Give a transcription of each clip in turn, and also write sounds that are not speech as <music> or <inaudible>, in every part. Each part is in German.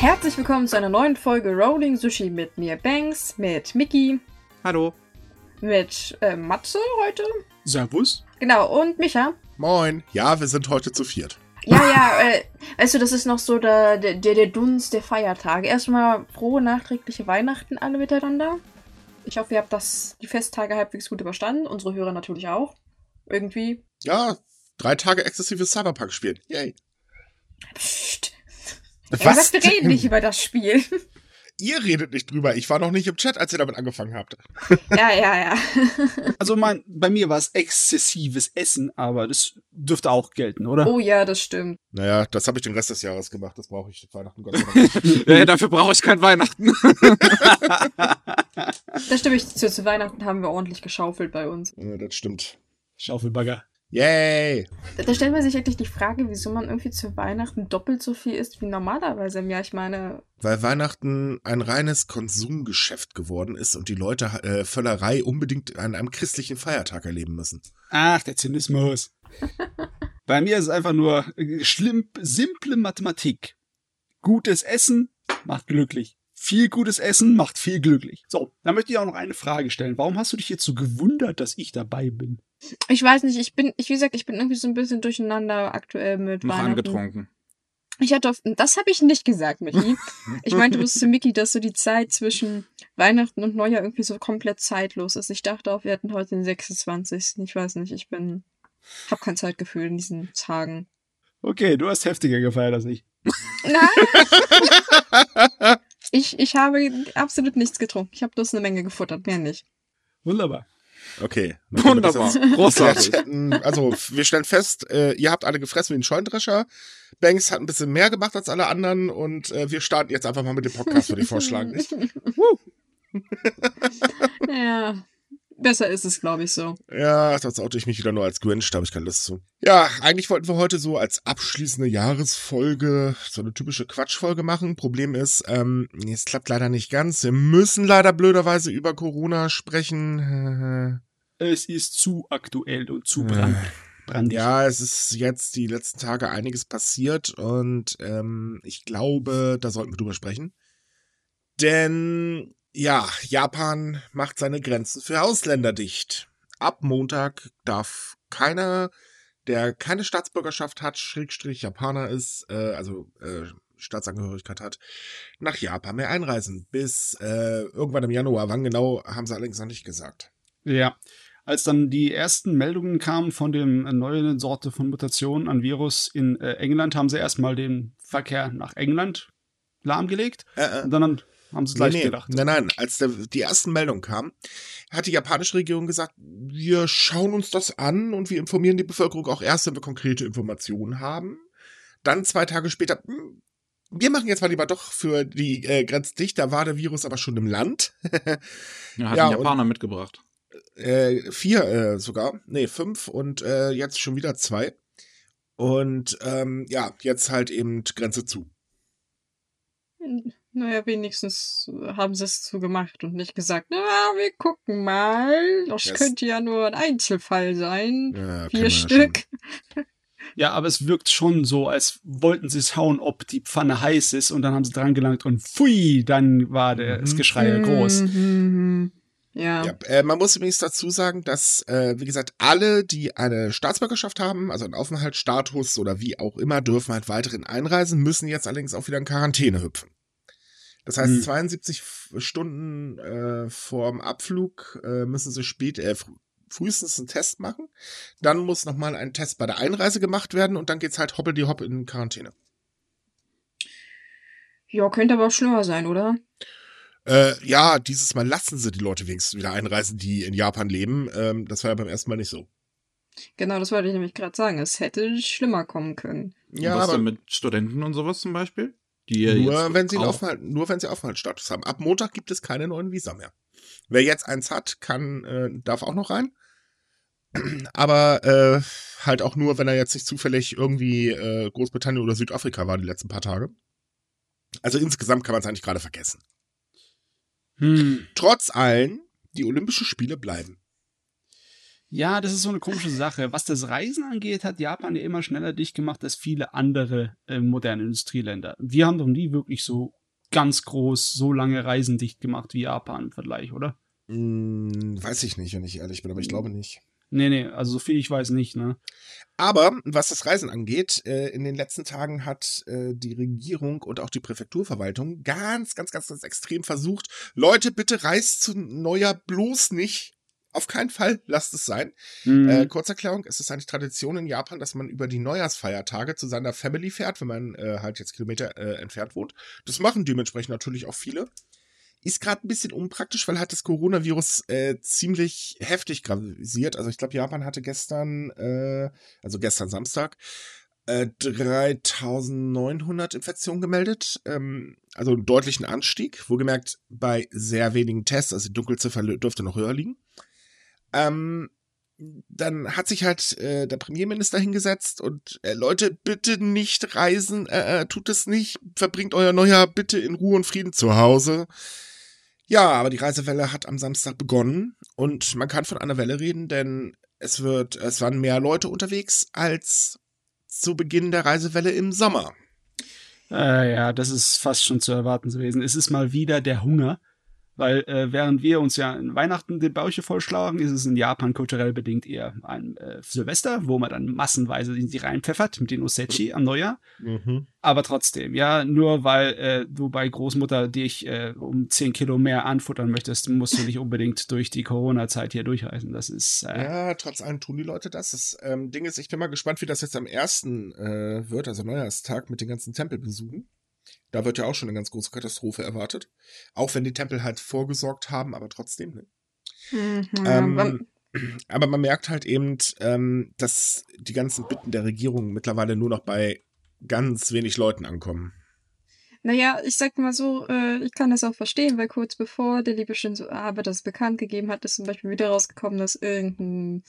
Herzlich willkommen zu einer neuen Folge Rolling Sushi mit mir Banks, mit Mickey, Hallo. mit äh, Matze heute. Servus. Genau, und Micha. Moin. Ja, wir sind heute zu viert. Ja, ja, äh, weißt du, das ist noch so der, der, der Dunst der Feiertage. Erstmal frohe, nachträgliche Weihnachten alle miteinander. Ich hoffe, ihr habt das, die Festtage halbwegs gut überstanden. Unsere Hörer natürlich auch. Irgendwie. Ja, drei Tage exzessives Cyberpunk spielen. Yay. Psst. Er hat gesagt, wir reden <laughs> nicht über das Spiel. Ihr redet nicht drüber. Ich war noch nicht im Chat, als ihr damit angefangen habt. <laughs> ja, ja, ja. <laughs> Also mein, bei mir war es exzessives Essen, aber das dürfte auch gelten, oder? Oh ja, das stimmt. Naja, das habe ich den Rest des Jahres gemacht. Das brauche ich Weihnachten Gott sei Dank nicht. ja, dafür brauche ich kein Weihnachten. Da stimme ich zu. Zu Weihnachten haben wir ordentlich geschaufelt bei uns. Ja, das stimmt. Schaufelbagger. Yay. Da, da stellt man sich wirklich die Frage, wieso man irgendwie zu Weihnachten doppelt so viel isst wie normalerweise im Jahr. Ich meine, Weil Weihnachten ein reines Konsumgeschäft geworden ist und die Leute äh, Völlerei unbedingt an einem christlichen Feiertag erleben müssen. Ach, der Zynismus. <laughs> bei mir ist es einfach nur äh, schlimm, simple Mathematik. Gutes Essen macht glücklich. Viel gutes Essen macht viel glücklich. So, dann möchte ich auch noch eine Frage stellen. Warum hast du dich jetzt so gewundert, dass ich dabei bin? Ich weiß nicht, ich bin, ich, wie gesagt, ich bin irgendwie so ein bisschen durcheinander aktuell mit Noch Weihnachten. angetrunken. Ich hatte auf, das habe ich nicht gesagt, Michi. <laughs> Ich meinte bloß zu Mickey, dass so die Zeit zwischen Weihnachten und Neujahr irgendwie so komplett zeitlos ist. Ich dachte auch, wir hätten heute den 26. Ich weiß nicht, ich bin, hab kein Zeitgefühl in diesen Tagen. Okay, du hast heftiger gefeiert als ich. Nein! <laughs> ich, ich habe absolut nichts getrunken. Ich habe bloß eine Menge gefuttert, mehr nicht. Wunderbar. Okay. Wunderbar. Großartig. Großartig. <laughs> Also, wir stellen fest, äh, ihr habt alle gefressen wie ein Scheunendrescher. Banks hat ein bisschen mehr gemacht als alle anderen und äh, wir starten jetzt einfach mal mit dem Podcast, würde ich vorschlagen. <laughs> Ja, besser ist es, glaube ich, so. Ja, das oute ich mich wieder nur als Grinch, da habe ich keine Lust zu. Ja, eigentlich wollten wir heute so als abschließende Jahresfolge so eine typische Quatschfolge machen. Problem ist, ähm, es klappt leider nicht ganz. Wir müssen leider blöderweise über Corona sprechen. <laughs> Es ist zu aktuell und zu brand, brandig. Ja, es ist jetzt die letzten Tage einiges passiert und ähm, ich glaube, da sollten wir drüber sprechen. Denn ja, Japan macht seine Grenzen für Ausländer dicht. Ab Montag darf keiner, der keine Staatsbürgerschaft hat, Schrägstrich Japaner ist, äh, also äh, Staatsangehörigkeit hat, nach Japan mehr einreisen. Bis äh, irgendwann im Januar. Wann genau, haben sie allerdings noch nicht gesagt. Ja. Als dann die ersten Meldungen kamen von dem äh, neuen Sorte von Mutation an Virus in äh, England, haben sie erstmal den Verkehr nach England lahmgelegt. Äh, äh. Und dann haben sie gleich nee, nee. gedacht. Nein, nein, als der, die ersten Meldungen kamen, hat die japanische Regierung gesagt, wir schauen uns das an und wir informieren die Bevölkerung auch erst, wenn wir konkrete Informationen haben. Dann zwei Tage später, hm, wir machen jetzt mal lieber doch für die äh, Grenze dicht, da war der Virus aber schon im Land. <laughs> Ja, hat Ja, ein Japaner mitgebracht. äh, vier äh, sogar, nee, fünf und äh, jetzt schon wieder zwei. Und ähm, ja, jetzt halt eben Grenze zu. Naja, wenigstens haben sie es so gemacht und nicht gesagt, na, wir gucken mal. Das Das- könnte ja nur ein Einzelfall sein. Ja, Vier Stück. Ja, aber es wirkt schon so, als wollten sie es hauen, ob die Pfanne heiß ist und dann haben sie dran gelangt und pfui, dann war der, das Mhm. Geschrei groß. Mhm. Ja. Ja, äh, man muss übrigens dazu sagen, dass, äh, wie gesagt, alle, die eine Staatsbürgerschaft haben, also einen Aufenthaltsstatus oder wie auch immer, dürfen halt weiterhin einreisen, müssen jetzt allerdings auch wieder in Quarantäne hüpfen. Das heißt, Hm. 72 F- Stunden äh, vorm Abflug äh, müssen sie spät, äh, fr frühestens einen Test machen. Dann muss nochmal ein Test bei der Einreise gemacht werden und dann geht's halt hoppel die hopp in Quarantäne. ja, könnte aber auch schlimmer sein, oder? Äh, ja, dieses Mal lassen sie die Leute wenigstens wieder einreisen, die in Japan leben. Ähm, das war ja beim ersten Mal nicht so. Genau, das wollte ich nämlich gerade sagen. Es hätte schlimmer kommen können. Ja, Was aber denn mit Studenten und sowas zum Beispiel? Die Nur jetzt wenn sie einen auch- Aufenthalt, nur wenn sie Aufenthaltsstatus haben. Ab Montag gibt es keine neuen Visa mehr. Wer jetzt eins hat, kann, äh, darf auch noch rein. <clears throat> Aber äh, halt auch nur, wenn er jetzt nicht zufällig irgendwie äh, Großbritannien oder Südafrika war die letzten paar Tage. Also insgesamt kann man es eigentlich gerade vergessen. Hm. Trotz allem, die Olympischen Spiele bleiben. Ja, das ist so eine komische Sache. Was das Reisen angeht, hat Japan ja immer schneller dicht gemacht als viele andere äh, moderne Industrieländer. Wir haben doch nie wirklich so ganz groß, so lange Reisen dicht gemacht wie Japan im Vergleich, oder? Hm, weiß ich nicht, wenn ich ehrlich bin, aber ich glaube nicht. Nee, nee, also so viel ich weiß nicht, ne? Aber was das Reisen angeht, äh, in den letzten Tagen hat äh, die Regierung und auch die Präfekturverwaltung ganz, ganz, ganz, ganz extrem versucht, Leute, bitte reist zu Neujahr bloß nicht. Auf keinen Fall, lasst es sein. Mhm. Äh, Kurzerklärung, es ist eine Tradition in Japan, dass man über die Neujahrsfeiertage zu seiner Family fährt, wenn man äh, halt jetzt Kilometer äh, entfernt wohnt. Das machen dementsprechend natürlich auch viele. Ist gerade ein bisschen unpraktisch, weil hat das Coronavirus äh, ziemlich heftig gravisiert. Also ich glaube, Japan hatte gestern, äh, also gestern Samstag, äh, 3900 Infektionen gemeldet. Ähm, also einen deutlichen Anstieg. Wohlgemerkt bei sehr wenigen Tests, also die Dunkelziffer dürfte noch höher liegen. Ähm, dann hat sich halt äh, der Premierminister hingesetzt und äh, Leute, bitte nicht reisen, äh, äh, tut es nicht, verbringt euer Neujahr bitte in Ruhe und Frieden zu Hause. Ja, aber die Reisewelle hat am Samstag begonnen und man kann von einer Welle reden, denn es wird, es waren mehr Leute unterwegs als zu Beginn der Reisewelle im Sommer. Äh, ja, das ist fast schon zu erwarten gewesen. Es ist mal wieder der Hunger. Weil äh, während wir uns ja in Weihnachten die Bäuche vollschlagen, ist es in Japan kulturell bedingt eher ein äh, Silvester, wo man dann massenweise in sie reinpfeffert mit den Osechi am Neujahr. Mhm. Aber trotzdem, ja, nur weil äh, du bei Großmutter dich äh, um 10 Kilo mehr anfuttern möchtest, musst du nicht unbedingt durch die Corona-Zeit hier durchreisen. Das ist. Äh, Ja, trotz allem tun die Leute das. Das ähm, Ding ist, ich bin mal gespannt, wie das jetzt am ersten äh, wird, also Neujahrstag mit den ganzen Tempelbesuchen. Da wird ja auch schon eine ganz große Katastrophe erwartet. Auch wenn die Tempel halt vorgesorgt haben, aber trotzdem. Ne? Mhm, Ähm, <clears throat> aber man merkt halt eben, ähm, dass die ganzen Bitten der Regierung mittlerweile nur noch bei ganz wenig Leuten ankommen. Naja, ich sag mal so, äh, ich kann das auch verstehen, weil kurz bevor der liebe Shinzo Abe das bekannt gegeben hat, ist zum Beispiel wieder rausgekommen, dass irgendein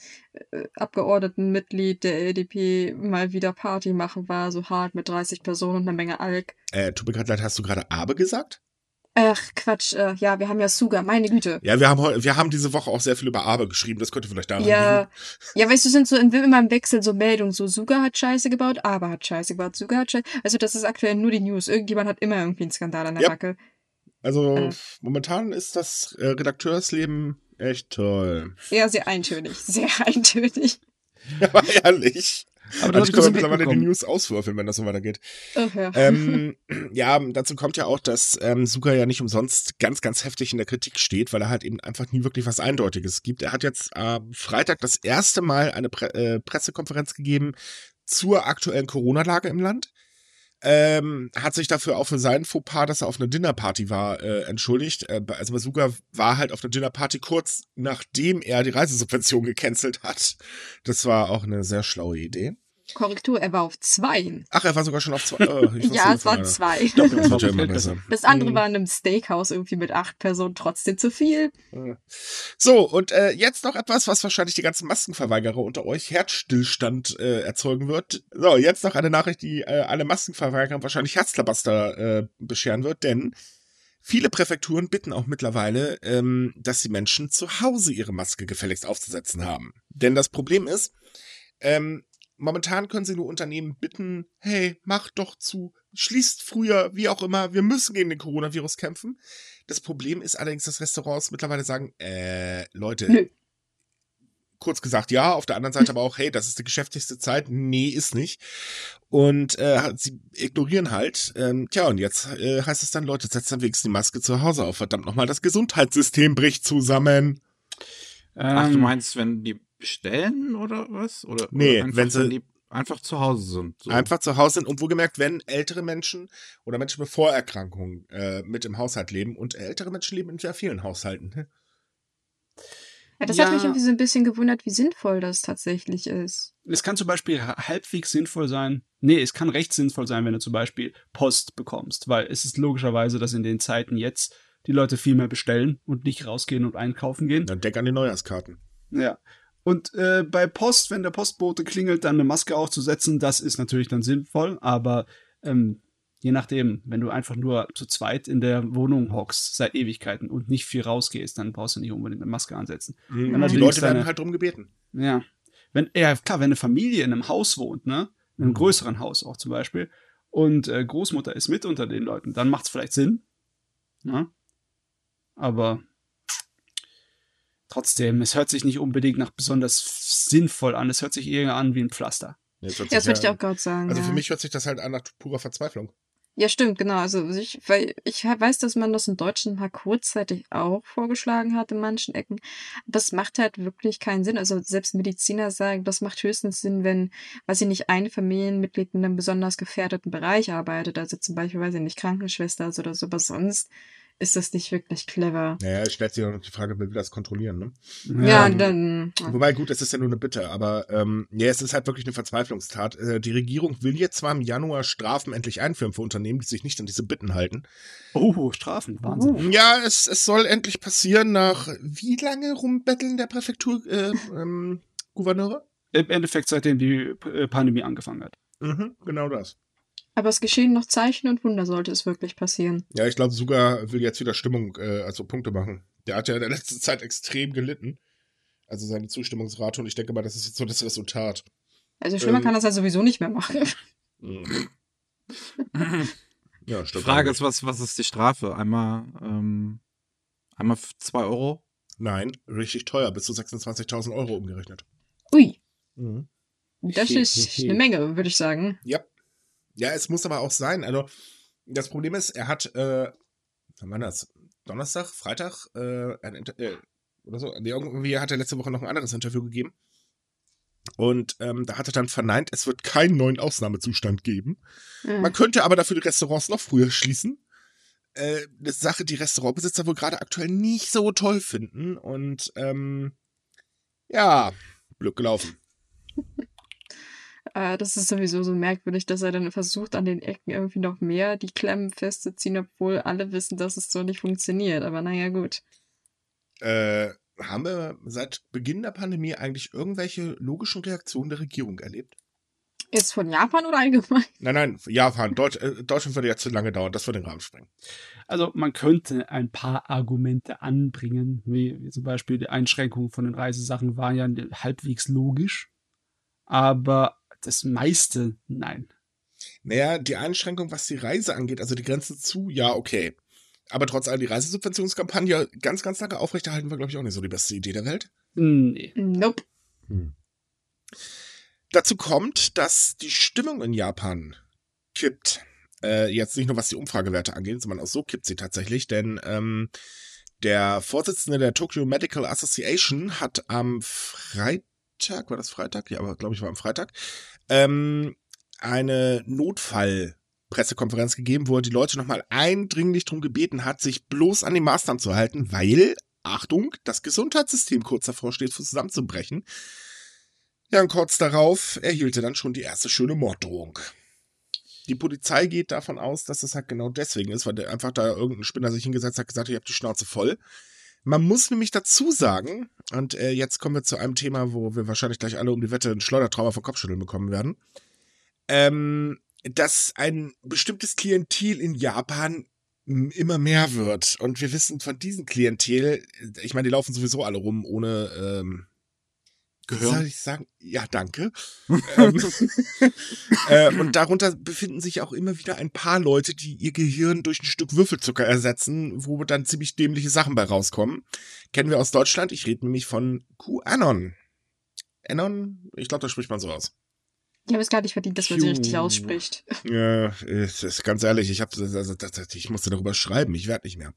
äh, Abgeordnetenmitglied der LDP mal wieder Party machen war, so hart mit 30 Personen und einer Menge Alk. Äh, tut mir gerade leid, hast du gerade Abe gesagt? Ach, Quatsch, äh, ja, wir haben ja Suga, meine Güte. Ja, wir haben, wir haben diese Woche auch sehr viel über Abe geschrieben. Das könnte vielleicht daran Ja, liegen. ja, weißt du, sind so in, immer im Wechsel so Meldungen, so Suga hat Scheiße gebaut, Aber hat Scheiße gebaut, Suga hat Scheiße. Also das ist aktuell nur die News. Irgendjemand hat immer irgendwie einen Skandal an der Ja. Backe. Also Äh. momentan ist das äh, Redakteursleben echt toll. Ja, sehr eintönig, sehr <laughs> eintönig. <laughs> Aber ehrlich. Aber Also ich das kann mittlerweile die. News auswürfeln, wenn das so weitergeht. Ja. ähm, <laughs> ja, dazu kommt ja auch, dass ähm, Suga ja nicht umsonst ganz, ganz heftig in der Kritik steht, weil er halt eben einfach nie wirklich was Eindeutiges gibt. Er hat jetzt am Freitag das erste Mal eine Pre äh, Pressekonferenz gegeben zur aktuellen Corona-Lage im Land. Ähm, hat sich dafür auch für seinen Fauxpas, dass er auf einer Dinnerparty war, äh, entschuldigt. Äh, also Suga war halt auf einer Dinnerparty kurz nachdem er die Reisesubvention gecancelt hat. Das war auch eine sehr schlaue Idee. Korrektur, er war auf zwei. Ach, er war sogar schon auf zwei. Oh, <laughs> Ja, es waren zwei. Doch, das wird ja <laughs> immer besser. Das andere Mhm. war in einem Steakhouse irgendwie mit acht Personen, trotzdem zu viel. So, und äh, jetzt noch etwas, was wahrscheinlich die ganzen Maskenverweigerer unter euch Herzstillstand äh, erzeugen wird. So, jetzt noch eine Nachricht, die äh, alle Maskenverweigerer wahrscheinlich Herzklabaster äh, bescheren wird, denn viele Präfekturen bitten auch mittlerweile, ähm, dass die Menschen zu Hause ihre Maske gefälligst aufzusetzen haben. Denn das Problem ist, ähm, momentan können sie nur Unternehmen bitten, hey, macht doch zu, schließt früher, wie auch immer, wir müssen gegen den Coronavirus kämpfen. Das Problem ist allerdings, dass Restaurants mittlerweile sagen, äh, Leute, kurz gesagt ja, auf der anderen Seite aber auch, hey, das ist die geschäftigste Zeit. Nee, ist nicht. Und äh, sie ignorieren halt. Ähm, tja, und jetzt äh, heißt es dann, Leute, setzt dann wenigstens die Maske zu Hause auf. Verdammt nochmal, das Gesundheitssystem bricht zusammen. Ach, du Ähm, meinst, wenn die bestellen oder was? Oder, Nee, oder einfach, wenn sie- die einfach zu Hause sind. So. Einfach zu Hause sind und wohlgemerkt, wenn ältere Menschen oder Menschen mit Vorerkrankungen äh, mit im Haushalt leben und ältere Menschen leben in sehr vielen Haushalten. Ja, das Ja. hat mich irgendwie so ein bisschen gewundert, wie sinnvoll das tatsächlich ist. Es kann zum Beispiel ha- halbwegs sinnvoll sein. Nee, es kann recht sinnvoll sein, wenn du zum Beispiel Post bekommst, weil es ist logischerweise, dass in den Zeiten jetzt die Leute viel mehr bestellen und nicht rausgehen und einkaufen gehen. Dann denk an die Neujahrskarten. Ja. Und äh, bei Post, wenn der Postbote klingelt, dann eine Maske aufzusetzen, das ist natürlich dann sinnvoll, aber ähm, je nachdem, wenn du einfach nur zu zweit in der Wohnung hockst seit Ewigkeiten und nicht viel rausgehst, dann brauchst du nicht unbedingt eine Maske ansetzen. Mhm. Die Leute werden deine- halt drum gebeten. Ja. Wenn, ja, klar, wenn eine Familie in einem Haus wohnt, ne? In einem Mhm. größeren Haus auch zum Beispiel, und äh, Großmutter ist mit unter den Leuten, dann macht es vielleicht Sinn. Ne? Aber trotzdem, es hört sich nicht unbedingt nach besonders sinnvoll an. Es hört sich eher an wie ein Pflaster. Ja, das sich würde ich auch gerade sagen. Also ja. für mich hört sich das halt an nach purer Verzweiflung. Ja, stimmt, genau. Also ich, weil ich weiß, dass man das in Deutschland mal kurzzeitig auch vorgeschlagen hat in manchen Ecken. Aber es macht halt wirklich keinen Sinn. Also selbst Mediziner sagen, das macht höchstens Sinn, wenn, weiß ich nicht, ein Familienmitglied in einem besonders gefährdeten Bereich arbeitet. Also zum Beispiel, weiß ich nicht, Krankenschwester ist oder so. Aber sonst ist das nicht wirklich clever. Naja, es stellt sich auch noch die Frage, wer will das kontrollieren, ne? Ja, ähm, dann. Wobei, gut, es ist ja nur eine Bitte, aber ähm, ja, es ist halt wirklich eine Verzweiflungstat. Äh, die Regierung will jetzt zwar im Januar Strafen endlich einführen für Unternehmen, die sich nicht an diese Bitten halten. Oh, Strafen, Wahnsinn. Ja, es, es soll endlich passieren nach wie lange rumbetteln der Präfektur äh, ähm, Gouverneure? Im Endeffekt, seitdem die äh, Pandemie angefangen hat. Mhm, genau das. Aber es geschehen noch Zeichen und Wunder, sollte es wirklich passieren. Ja, ich glaube, Suga will jetzt wieder Stimmung, äh, also Punkte machen. Der hat ja in der letzten Zeit extrem gelitten. Also seine Zustimmungsrate und ich denke mal, das ist jetzt so das Resultat. Also schlimmer Ähm. kann das ja sowieso nicht mehr machen. <laughs> Ja, Die stimmt. Frage ist, was, was ist die Strafe? Einmal, ähm, einmal f- zwei Euro? Nein, richtig teuer, bis zu 26.000 Euro umgerechnet. Ui, Mhm. das <laughs> ist eine Menge, würde ich sagen. Ja. Ja, es muss aber auch sein. Also, das Problem ist, er hat, äh, wann war das? Donnerstag, Freitag, äh, äh, oder so. Nee, irgendwie hat er letzte Woche noch ein anderes Interview gegeben. Und ähm, da hat er dann verneint, es wird keinen neuen Ausnahmezustand geben. Ja. Man könnte aber dafür die Restaurants noch früher schließen. Äh, eine Sache, die Restaurantbesitzer wohl gerade aktuell nicht so toll finden. Und ähm, ja, Glück gelaufen. <laughs> Äh, das ist sowieso so merkwürdig, dass er dann versucht, an den Ecken irgendwie noch mehr die Klemmen festzuziehen, obwohl alle wissen, dass es so nicht funktioniert. Aber naja, gut. Äh, haben wir seit Beginn der Pandemie eigentlich irgendwelche logischen Reaktionen der Regierung erlebt? Jetzt von Japan oder allgemein? <laughs> Nein, nein, Japan, Deutsch, äh, Deutschland würde ja zu lange dauern, das würde den Rahmen sprengen. Also man könnte ein paar Argumente anbringen, wie, wie zum Beispiel die Einschränkung von den Reisesachen war ja halbwegs logisch, aber das meiste nein. Naja, die Einschränkung, was die Reise angeht, also die Grenzen zu, ja, okay. Aber trotz allem die Reisesubventionskampagne ganz, ganz lange aufrechterhalten war, glaube ich, auch nicht so die beste Idee der Welt. Nee. Nope. Dazu kommt, dass die Stimmung in Japan kippt. Äh, jetzt nicht nur was die Umfragewerte angeht, sondern auch so kippt sie tatsächlich, denn ähm, der Vorsitzende der Tokyo Medical Association hat am Freitag, war das Freitag? Ja, aber glaube ich war am Freitag, ähm, eine Notfallpressekonferenz gegeben, wo er die Leute nochmal eindringlich darum gebeten hat, sich bloß an die Maßnahmen zu halten, weil, Achtung, das Gesundheitssystem kurz davor steht, zusammenzubrechen. Ja, und kurz darauf erhielt er dann schon die erste schöne Morddrohung. Die Polizei geht davon aus, dass es halt genau deswegen ist, weil der einfach da irgendein Spinner sich hingesetzt hat, gesagt, ihr habt die Schnauze voll. Man muss nämlich dazu sagen, und äh, jetzt kommen wir zu einem Thema, wo wir wahrscheinlich gleich alle um die Wette ein Schleudertrauma vom Kopfschütteln bekommen werden, ähm, dass ein bestimmtes Klientel in Japan m, immer mehr wird. Und wir wissen von diesem Klientel, ich meine, die laufen sowieso alle rum ohne ähm, wie soll Gehirn? ich sagen? Ja, danke. <laughs> ähm, äh, und darunter befinden sich auch immer wieder ein paar Leute, die ihr Gehirn durch ein Stück Würfelzucker ersetzen, wo dann ziemlich dämliche Sachen bei rauskommen. Kennen wir aus Deutschland. Ich rede nämlich von QAnon. Anon? Ich glaube, das spricht man so aus. Ich habe es gar nicht verdient, dass man sie richtig ausspricht. <laughs> Ja, es ist ganz ehrlich, ich habe, also, das- das- ich musste darüber schreiben, ich werde nicht mehr.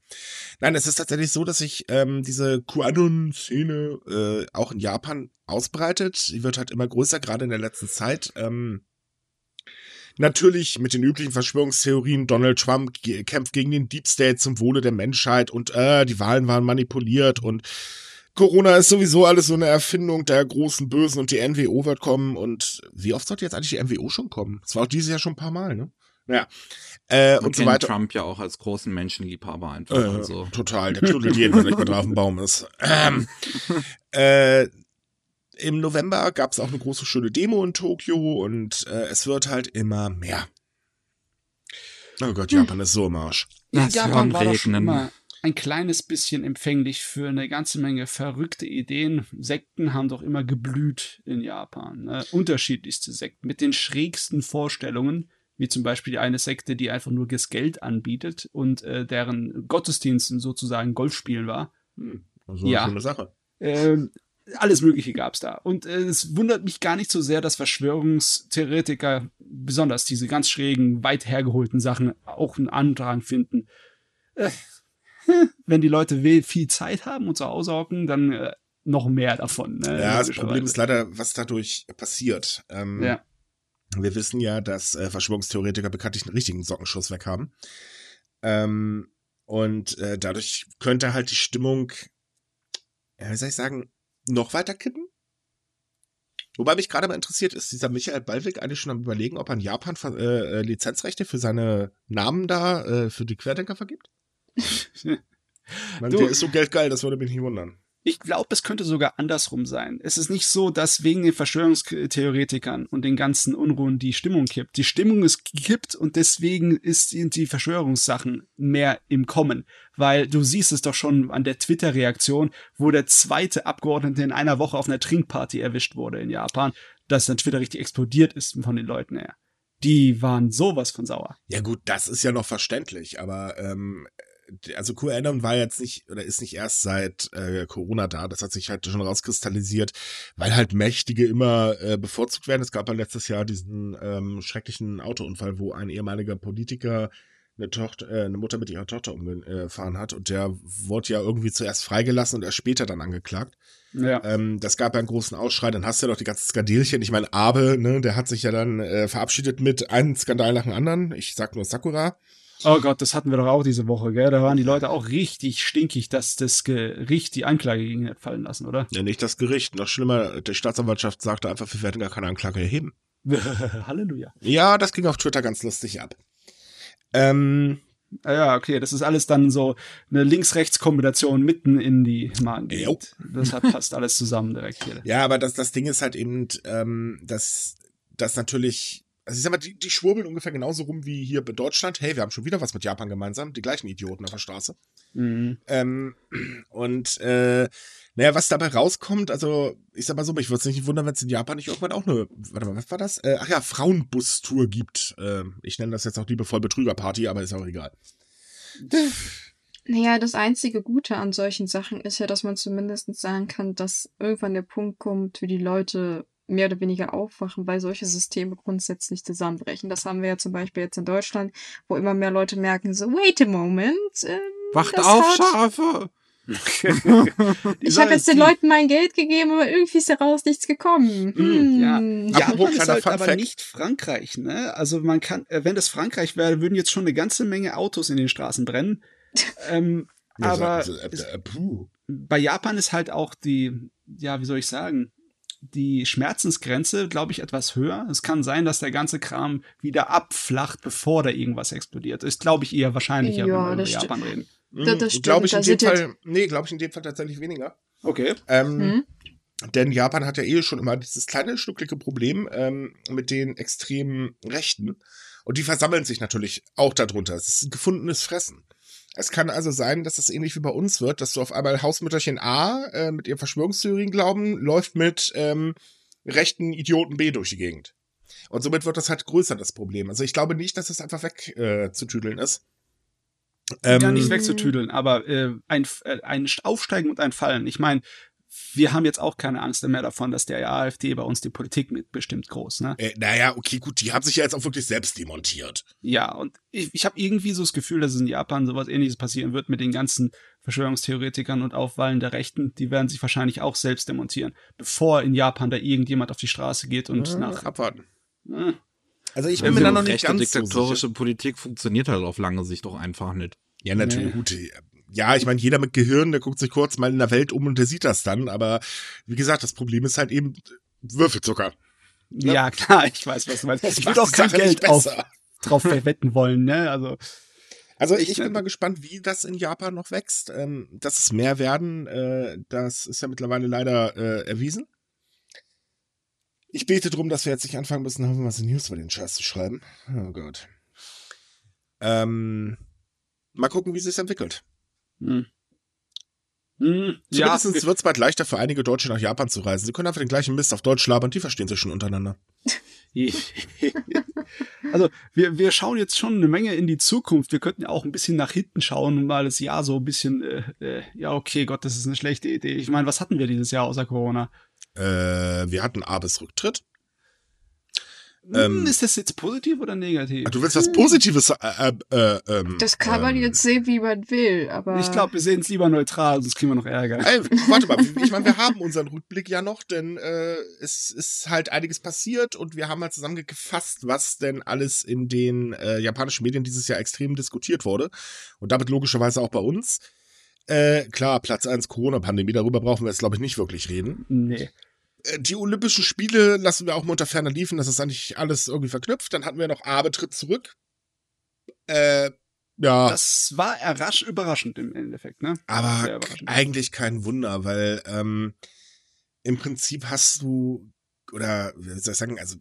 Nein, es ist tatsächlich so, dass sich ähm, diese QAnon-Szene äh, auch in Japan ausbreitet. Sie wird halt immer größer, gerade in der letzten Zeit. Ähm, natürlich mit den üblichen Verschwörungstheorien, Donald Trump kämpft gegen den Deep State zum Wohle der Menschheit und äh, die Wahlen waren manipuliert und Corona ist sowieso alles so eine Erfindung der großen Bösen und die NWO wird kommen. Und wie oft sollte jetzt eigentlich die NWO schon kommen? Das war auch dieses Jahr schon ein paar Mal, ne? Naja. Äh, und so weiter. Trump ja auch als großen Menschenliebhaber einfach. Äh, also. Total, der knuddelt jeden, wenn er nicht drauf im Baum ist. Ähm, <laughs> äh, Im November gab es auch eine große, schöne Demo in Tokio und äh, es wird halt immer mehr. Oh Gott, Japan ist so im Arsch. Das Japan war doch schon immer ein kleines bisschen empfänglich für eine ganze Menge verrückte Ideen. Sekten haben doch immer geblüht in Japan. Ne? Unterschiedlichste Sekten mit den schrägsten Vorstellungen, wie zum Beispiel eine Sekte, die einfach nur das Geld anbietet und äh, deren Gottesdienst sozusagen Golfspielen war. Hm, also Ja. eine Sache. Ähm, alles Mögliche gab's da. Und äh, es wundert mich gar nicht so sehr, dass Verschwörungstheoretiker, besonders diese ganz schrägen, weit hergeholten Sachen, auch einen Andrang finden. Äh, <laughs> wenn die Leute viel Zeit haben und zu Hause hocken, dann äh, noch mehr davon. Ne, Ja, das. Problem ist leider, was dadurch passiert. Ähm, Ja. Wir wissen ja, dass äh, Verschwörungstheoretiker bekanntlich einen richtigen Sockenschuss weg haben. Ähm, und äh, dadurch könnte halt die Stimmung, ja, wie soll ich sagen, noch weiter kippen. Wobei mich gerade mal interessiert, ist dieser Michael Ballweg eigentlich schon am überlegen, ob er in Japan äh, äh, Lizenzrechte für seine Namen da äh, für die Querdenker vergibt? <laughs> Man, Du- der ist so geldgeil, das würde mich nicht wundern. Ich glaube, es könnte sogar andersrum sein. Es ist nicht so, dass wegen den Verschwörungstheoretikern und den ganzen Unruhen die Stimmung kippt. Die Stimmung ist gekippt und deswegen ist sind die Verschwörungssachen mehr im Kommen. Weil du siehst es doch schon an der Twitter-Reaktion, wo der zweite Abgeordnete in einer Woche auf einer Trinkparty erwischt wurde in Japan, dass dann Twitter richtig explodiert ist von den Leuten her. Die waren sowas von sauer. Ja gut, das ist ja noch verständlich, aber ähm, also QAnon war jetzt nicht oder ist nicht erst seit äh, Corona da. Das hat sich halt schon rauskristallisiert, weil halt Mächtige immer äh, bevorzugt werden. Es gab ja letztes Jahr diesen ähm, schrecklichen Autounfall, wo ein ehemaliger Politiker eine Tochter, äh, eine Mutter mit ihrer Tochter umgefahren hat und der wurde ja irgendwie zuerst freigelassen und erst später dann angeklagt. Ja. Ähm, das gab ja einen großen Aufschrei, dann hast du ja noch die ganzen Skandelchen. Ich meine, Abe, ne, der hat sich ja dann äh, verabschiedet mit einem Skandal nach dem anderen. Ich sag nur Sakura. Oh Gott, das hatten wir doch auch diese Woche, gell? Da waren die Leute auch richtig stinkig, dass das Gericht die Anklage gegen ihn hat fallen lassen, oder? Ja, nicht das Gericht. Noch schlimmer, die Staatsanwaltschaft sagte einfach, wir werden gar keine Anklage erheben. <laughs> Halleluja. Ja, das ging auf Twitter ganz lustig ab. Ähm, Ah Ja, okay, das ist alles dann so eine Links-Rechts-Kombination mitten in die Magen. Das hat passt alles zusammen direkt hier. ja, aber das, das Ding ist halt eben, ähm, dass das natürlich, also ich sag mal, die, die schwurbeln ungefähr genauso rum wie hier bei Deutschland. Hey, wir haben schon wieder was mit Japan gemeinsam. Die gleichen Idioten auf der Straße. Mhm. Ähm, und äh, naja, was dabei rauskommt, also ich sag mal so, mich würde es nicht wundern, wenn es in Japan nicht irgendwann auch eine, warte mal, was war das? Äh, ach ja, Frauenbus-Tour gibt. Äh, ich nenne das jetzt auch liebevoll Betrügerparty, aber ist auch egal. Naja, das einzige Gute an solchen Sachen ist ja, dass man zumindest sagen kann, dass irgendwann der Punkt kommt, wie die Leute mehr oder weniger aufwachen, weil solche Systeme grundsätzlich zusammenbrechen. Das haben wir ja zum Beispiel jetzt in Deutschland, wo immer mehr Leute merken, so, wait a moment. Ähm, Wacht auf, hat- Schafe! Ich habe jetzt den Leuten mein Geld gegeben, aber irgendwie ist daraus nichts gekommen. Hm. ja. Apropos Japan ist kleiner halt Fun aber nicht Frankreich, ne? Also man kann, äh, wenn das Frankreich wäre, würden jetzt schon eine ganze Menge Autos in den Straßen brennen. <laughs> ähm, Ja, aber so, äh, äh, bei Japan ist halt auch die, ja, wie soll ich sagen, die Schmerzensgrenze, glaube ich, etwas höher. Es kann sein, dass der ganze Kram wieder abflacht, bevor da irgendwas explodiert. Ist, glaube ich, eher wahrscheinlicher, Ja, wenn wir über Japan reden. Da- das Hm, Glaube ich stimmt, in dem sind Fall, nee, glaube ich in dem Fall tatsächlich weniger. Okay. Ähm, Hm? Denn Japan hat ja eh schon immer dieses kleine schnucklige Problem ähm, mit den extremen Rechten. Und die versammeln sich natürlich auch darunter. Es ist ein gefundenes Fressen. Es kann also sein, dass es ähnlich wie bei uns wird, dass du auf einmal Hausmütterchen A äh, mit ihrem Verschwörungstheorien glauben, läuft mit ähm, rechten Idioten B durch die Gegend. Und somit wird das halt größer, das Problem. Also ich glaube nicht, dass es einfach wegzutüdeln äh, zu tüdeln ist. ja, Ähm, nicht wegzutüdeln, aber äh, ein, äh, ein Aufsteigen und ein Fallen. Ich meine, wir haben jetzt auch keine Angst mehr davon, dass der AfD bei uns die Politik mitbestimmt groß, ne? Äh, naja, okay, gut, die haben sich ja jetzt auch wirklich selbst demontiert. Ja, und ich, ich habe irgendwie so das Gefühl, dass es in Japan sowas ähnliches passieren wird mit den ganzen Verschwörungstheoretikern und Aufwahlen der Rechten. Die werden sich wahrscheinlich auch selbst demontieren, bevor in Japan da irgendjemand auf die Straße geht und Ja, nach. abwarten. Äh, Also ich bin mir da noch nicht ganz so diktatorische sicher. Politik funktioniert halt auf lange Sicht doch einfach nicht. Ja, natürlich Nee. gut. Ja, ich meine, jeder mit Gehirn, der guckt sich kurz mal in der Welt um und der sieht das dann. Aber wie gesagt, das Problem ist halt eben Würfelzucker. ja, klar, ich weiß, was du meinst. Das Ich würde auch kein Sache Geld auf, drauf verwetten wollen, ne? Also, Also ich Ich- bin mal gespannt, wie das in Japan noch wächst. Ähm, dass es mehr werden, äh, das ist ja mittlerweile leider äh, erwiesen. Ich bete drum, dass wir jetzt nicht anfangen müssen, haben wir was in News über den Scheiß zu schreiben. Oh Gott. Ähm, mal gucken, wie es sich entwickelt. Hm. Hm, ja, Zumindest wird es bald leichter für einige Deutsche nach Japan zu reisen. Sie können einfach den gleichen Mist auf Deutsch labern, die verstehen sich schon untereinander. <laughs> also wir, wir schauen jetzt schon eine Menge in die Zukunft. Wir könnten ja auch ein bisschen nach hinten schauen und mal das Jahr so ein bisschen, äh, äh, ja, okay, Gott, das ist eine schlechte Idee. Ich meine, was hatten wir dieses Jahr außer Corona? Äh, wir hatten Abes Rücktritt. Ähm, hm, ist das jetzt positiv oder negativ? Du willst was Positives? Äh, äh, äh, ähm, das kann man ähm, jetzt sehen, wie man will, aber. Ich glaube, wir sehen es lieber neutral, sonst kriegen wir noch Ärger. Ey, warte mal, <laughs> ich meine, wir haben unseren Rückblick ja noch, denn äh, es ist halt einiges passiert und wir haben mal zusammengefasst, was denn alles in den äh, japanischen Medien dieses Jahr extrem diskutiert wurde. Und damit logischerweise auch bei uns. Äh, klar, Platz 1 Corona-Pandemie, darüber brauchen wir jetzt, glaube ich, nicht wirklich reden. Nee. Äh, die Olympischen Spiele lassen wir auch mal unter ferner liefen, das ist eigentlich alles irgendwie verknüpft. Dann hatten wir noch Abe tritt zurück. Äh, ja. Das war rasch überraschend im Endeffekt, ne? Aber eigentlich kein Wunder, weil ähm, im Prinzip hast du, oder wie soll ich sagen, also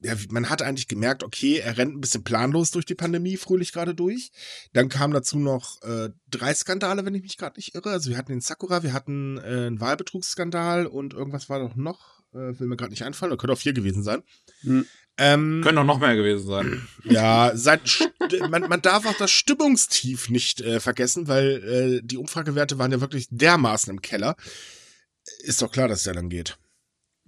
ja, man hat eigentlich gemerkt, okay, er rennt ein bisschen planlos durch die Pandemie, fröhlich gerade durch. Dann kamen dazu noch äh, drei Skandale, wenn ich mich gerade nicht irre. Also wir hatten den Sakura, wir hatten äh, einen Wahlbetrugsskandal und irgendwas war doch noch, äh, will mir gerade nicht einfallen, oder könnte auch vier gewesen sein. Hm. Ähm, Können auch noch mehr gewesen sein. <clears throat> Ja, seit, man, man darf auch das Stimmungstief nicht äh, vergessen, weil äh, die Umfragewerte waren ja wirklich dermaßen im Keller. Ist doch klar, dass es ja dann geht.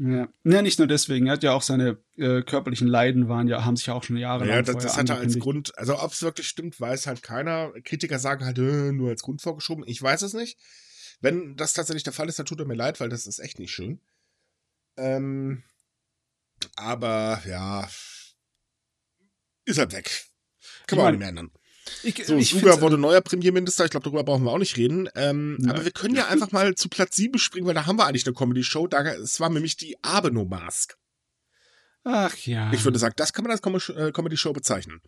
Ja. ja, nicht nur deswegen. Er hat ja auch seine äh, körperlichen Leiden waren ja, haben sich ja auch schon Jahre lang. Ja, das, das hat er als Grund, also ob es wirklich stimmt, weiß halt keiner. Kritiker sagen halt, äh, nur als Grund vorgeschoben. Ich weiß es nicht. Wenn das tatsächlich der Fall ist, dann tut er mir leid, weil das ist echt nicht schön. Ähm, aber ja, ist halt weg. Kann man auch nicht mehr ändern. Ich, so, ich Suga wurde neuer Premierminister. Ich glaube, darüber brauchen wir auch nicht reden. Ähm, aber wir können ja <laughs> einfach mal zu Platz 7 springen, weil da haben wir eigentlich eine Comedy-Show. Es war nämlich die Abeno-Mask. Ach ja. Ich würde sagen, das kann man als äh, Comedy-Show bezeichnen.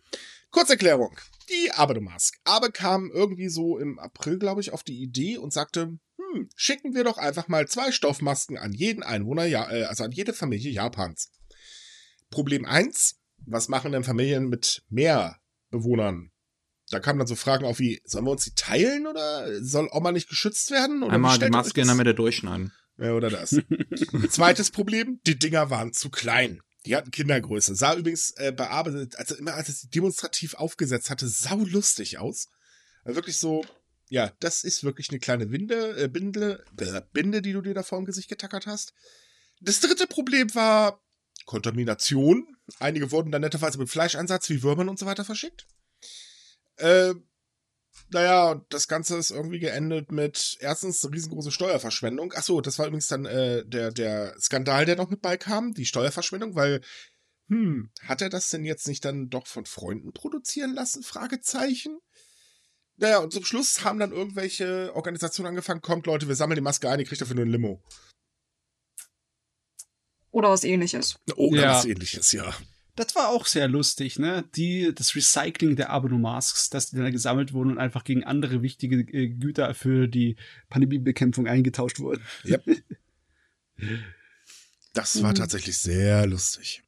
Kurzerklärung. Die Abeno-Mask. Abe kam irgendwie so im April, glaube ich, auf die Idee und sagte, hm, schicken wir doch einfach mal zwei Stoffmasken an jeden Einwohner, ja, äh, also an jede Familie Japans. Problem 1. Was machen denn Familien mit mehr Bewohnern? Da kamen dann so Fragen auf wie, sollen wir uns die teilen oder soll Oma nicht geschützt werden? Oder Einmal die Maske in der Mitte durchschneiden. Ja, oder das. <laughs> Zweites Problem, die Dinger waren zu klein. Die hatten Kindergröße. Sah übrigens äh, bei Abe, also immer als es demonstrativ aufgesetzt hatte, sau lustig aus. Also wirklich so, ja, das ist wirklich eine kleine Winde, äh, Binde, äh, Binde, die du dir da vor dem Gesicht getackert hast. Das dritte Problem war Kontamination. Einige wurden dann netterweise mit Fleischeinsatz wie Würmern und so weiter verschickt. Äh, naja, das Ganze ist irgendwie geendet mit erstens riesengroße Steuerverschwendung. Achso, das war übrigens dann äh, der, der Skandal, der noch mit beikam, die Steuerverschwendung, weil, hm, hat er das denn jetzt nicht dann doch von Freunden produzieren lassen? Fragezeichen. Naja, und zum Schluss haben dann irgendwelche Organisationen angefangen, kommt Leute, wir sammeln die Maske ein, ihr kriegt dafür nur ein Limo. Oder was ähnliches. Oder ja. was ähnliches, ja. Das war auch sehr lustig, ne? Die, das Recycling der Abono-Masks, dass die dann gesammelt wurden und einfach gegen andere wichtige äh, Güter für die Pandemiebekämpfung eingetauscht wurden. Yep. <laughs> Das war mhm. tatsächlich sehr lustig.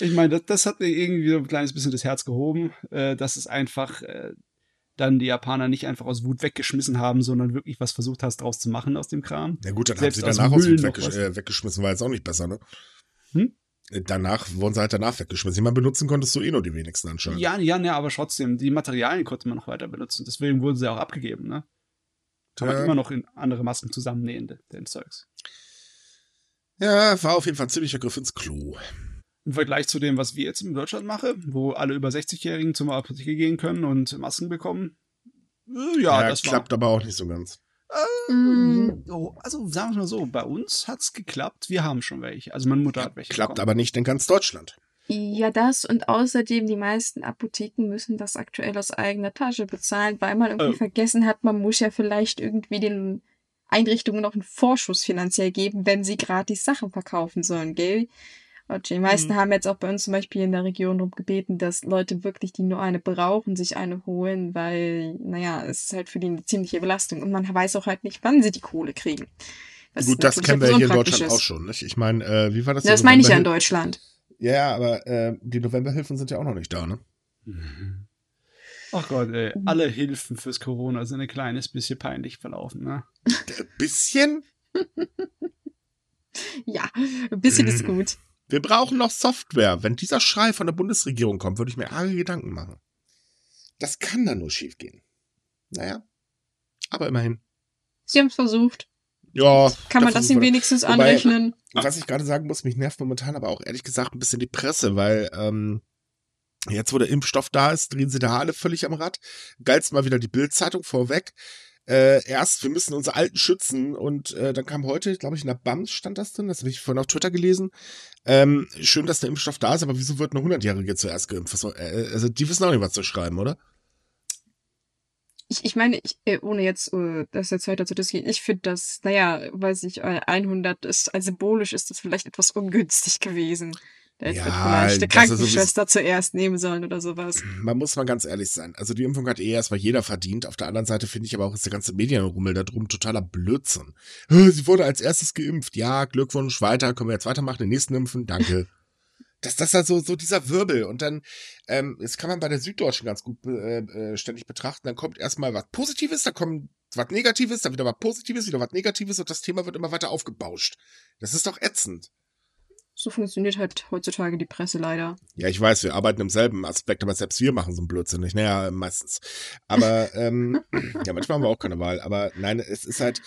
Ich meine, das, das, hat mir irgendwie so ein kleines bisschen das Herz gehoben, äh, dass es einfach äh, dann die Japaner nicht einfach aus Wut weggeschmissen haben, sondern wirklich was versucht hast, draus zu machen aus dem Kram. Na gut, dann Selbst haben sie danach aus Wut weggesch äh, weggeschmissen, war jetzt auch nicht besser, ne? Hm? Danach wurden sie halt danach weggeschmissen. Man benutzen konntest du eh nur die wenigsten anscheinend. Ja, ja, ja, aber trotzdem, die Materialien konnte man noch weiter benutzen. Deswegen wurden sie auch abgegeben, ne? Kann man immer noch in andere Masken zusammennähen, den Zeugs. Ja, war auf jeden Fall ein ziemlicher Griff ins Klo. Im Vergleich zu dem, was wir jetzt in Deutschland machen, wo alle über 60-Jährigen zum Apotheke gehen können und Masken bekommen. Äh, ja, ja das klappt war. aber auch nicht so ganz. Ähm, oh, also sagen wir mal so, bei uns hat es geklappt. Wir haben schon welche. Also meine Mutter hat welche. Klappt bekommen. aber nicht in ganz Deutschland. Ja, das und außerdem die meisten Apotheken müssen das aktuell aus eigener Tasche bezahlen, weil man irgendwie oh. vergessen hat, man muss ja vielleicht irgendwie den Einrichtungen noch einen Vorschuss finanziell geben, wenn sie gratis Sachen verkaufen sollen, gell? Die meisten mhm. haben jetzt auch bei uns zum Beispiel in der Region darum gebeten, dass Leute wirklich, die nur eine brauchen, sich eine holen, weil, naja, es ist halt für die eine ziemliche Belastung. Und man weiß auch halt nicht, wann sie die Kohle kriegen. Was Gut, das kennen wir hier in Deutschland ist. auch schon, nicht? Ich meine, äh, wie war das? Ja, das meine ich ja in Deutschland. Ja, aber äh, die Novemberhilfen sind ja auch noch nicht da, ne? Ach Gott, ey. Alle Hilfen fürs Corona sind ein kleines bisschen peinlich verlaufen, ne? Ein bisschen? <laughs> Ja, ein bisschen ist Mhm. gut. Wir brauchen noch Software. Wenn dieser Schrei von der Bundesregierung kommt, würde ich mir arge Gedanken machen. Das kann dann nur schiefgehen. Naja. Aber immerhin. Sie haben es versucht. Ja. Kann man das ihm wenigstens Wobei- anrechnen? Was ich gerade sagen muss, mich nervt momentan aber auch ehrlich gesagt ein bisschen die Presse, weil ähm, jetzt, wo der Impfstoff da ist, drehen sie da alle völlig am Rad. Geilst mal wieder die Bildzeitung vorweg. Äh, erst, wir müssen unsere Alten schützen und äh, dann kam heute, glaube ich, in der BAMS stand das drin, das habe ich vorhin auf Twitter gelesen. Ähm, schön, dass der Impfstoff da ist, aber wieso wird eine 100-Jährige zuerst geimpft? Was soll, äh, also die wissen auch nicht, was zu schreiben, oder? Ich, ich meine, ich, äh, ohne jetzt äh, das jetzt weiter zu diskutieren, ich finde das, naja, weiß ich, äh, 100 ist, also symbolisch ist das vielleicht etwas ungünstig gewesen. Hätte Ja, vielleicht sowieso- Krankenschwester zuerst nehmen sollen oder sowas. Man muss mal ganz ehrlich sein. Also die Impfung hat eh erstmal jeder verdient. Auf der anderen Seite finde ich aber auch, ist der ganze Medienrummel da drum totaler Blödsinn. Sie wurde als erstes geimpft. Ja, Glückwunsch, weiter. Können wir jetzt weitermachen, den nächsten impfen? Danke. <laughs> Das, das ist halt so, so dieser Wirbel. Und dann, ähm, das kann man bei der Süddeutschen ganz gut äh, äh, ständig betrachten. Dann kommt erstmal was Positives, dann kommt was Negatives, dann wieder was Positives, wieder was Negatives und das Thema wird immer weiter aufgebauscht. Das ist doch ätzend. So funktioniert halt heutzutage die Presse leider. Ja, ich weiß, wir arbeiten im selben Aspekt, aber selbst wir machen so einen Blödsinn nicht. Naja, meistens. Aber <laughs> ähm, ja, manchmal haben wir auch keine Wahl. Aber nein, es ist halt,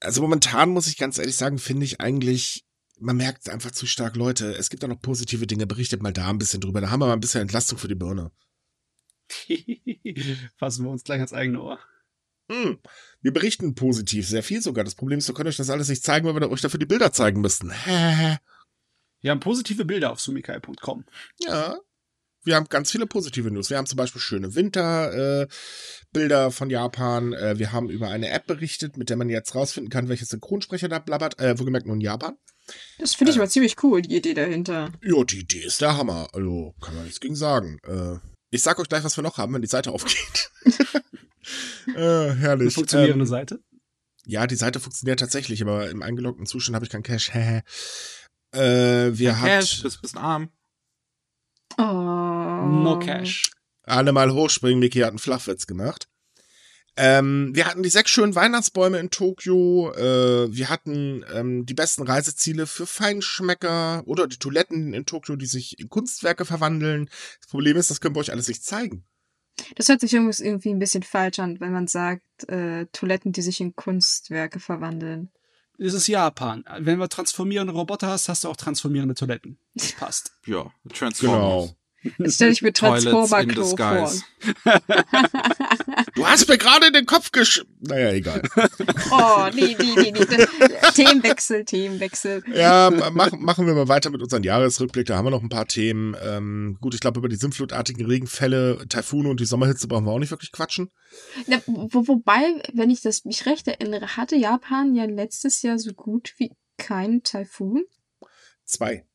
also momentan muss ich ganz ehrlich sagen, finde ich eigentlich, man merkt einfach zu stark, Leute, es gibt auch noch positive Dinge, berichtet mal da ein bisschen drüber. Da haben wir mal ein bisschen Entlastung für die Birne. <laughs> Fassen wir uns gleich ans eigene Ohr. Hm, wir berichten positiv, sehr viel sogar. Das Problem ist, wir können euch das alles nicht zeigen, weil wir euch dafür die Bilder zeigen müssten. Wir haben positive Bilder auf sumikai.com. Ja. Wir haben ganz viele positive News. Wir haben zum Beispiel schöne Winterbilder äh, von Japan. Äh, wir haben über eine App berichtet, mit der man jetzt rausfinden kann, welches Synchronsprecher da blabbert. Äh, wohlgemerkt nur in Japan. Das finde ich Äh. aber ziemlich cool, die Idee dahinter. Ja, die Idee ist der Hammer. Also, kann man nichts gegen sagen. Äh, ich sag euch gleich, was wir noch haben, wenn die Seite aufgeht. <laughs> äh, Eine herrlich. funktionierende Ähm, Seite. Ja, die Seite funktioniert tatsächlich, aber im eingeloggten Zustand habe ich kein Cash. Äh, wir Cash, hat bist, bist arm. Oh. No cash. alle mal hochspringen. Miki hat einen Flachwitz gemacht. Ähm, wir hatten die sechs schönen Weihnachtsbäume in Tokio. Äh, wir hatten ähm, die besten Reiseziele für Feinschmecker oder die Toiletten in Tokio, die sich in Kunstwerke verwandeln. Das Problem ist, das können wir euch alles nicht zeigen. Das hört sich irgendwie ein bisschen falsch an, wenn man sagt, äh, Toiletten, die sich in Kunstwerke verwandeln. Das ist Japan. Wenn du transformierende Roboter hast, hast du auch transformierende Toiletten. Das passt. Ja, Transformers. Jetzt stelle ich mir Transformer-Klo vor. <laughs> Du hast mir gerade in den Kopf gesch... Naja, egal. <laughs> Oh, nee, nee, nee, nee. Themenwechsel, Themenwechsel. Ja, machen, machen wir mal weiter mit unserem Jahresrückblick. Da haben wir noch ein paar Themen. Ähm, gut, ich glaube, über die sinnflutartigen Regenfälle, Taifune und die Sommerhitze brauchen wir auch nicht wirklich quatschen. Na, wo, wobei, wenn ich das mich recht erinnere, hatte Japan ja letztes Jahr so gut wie keinen Taifun. Zwei.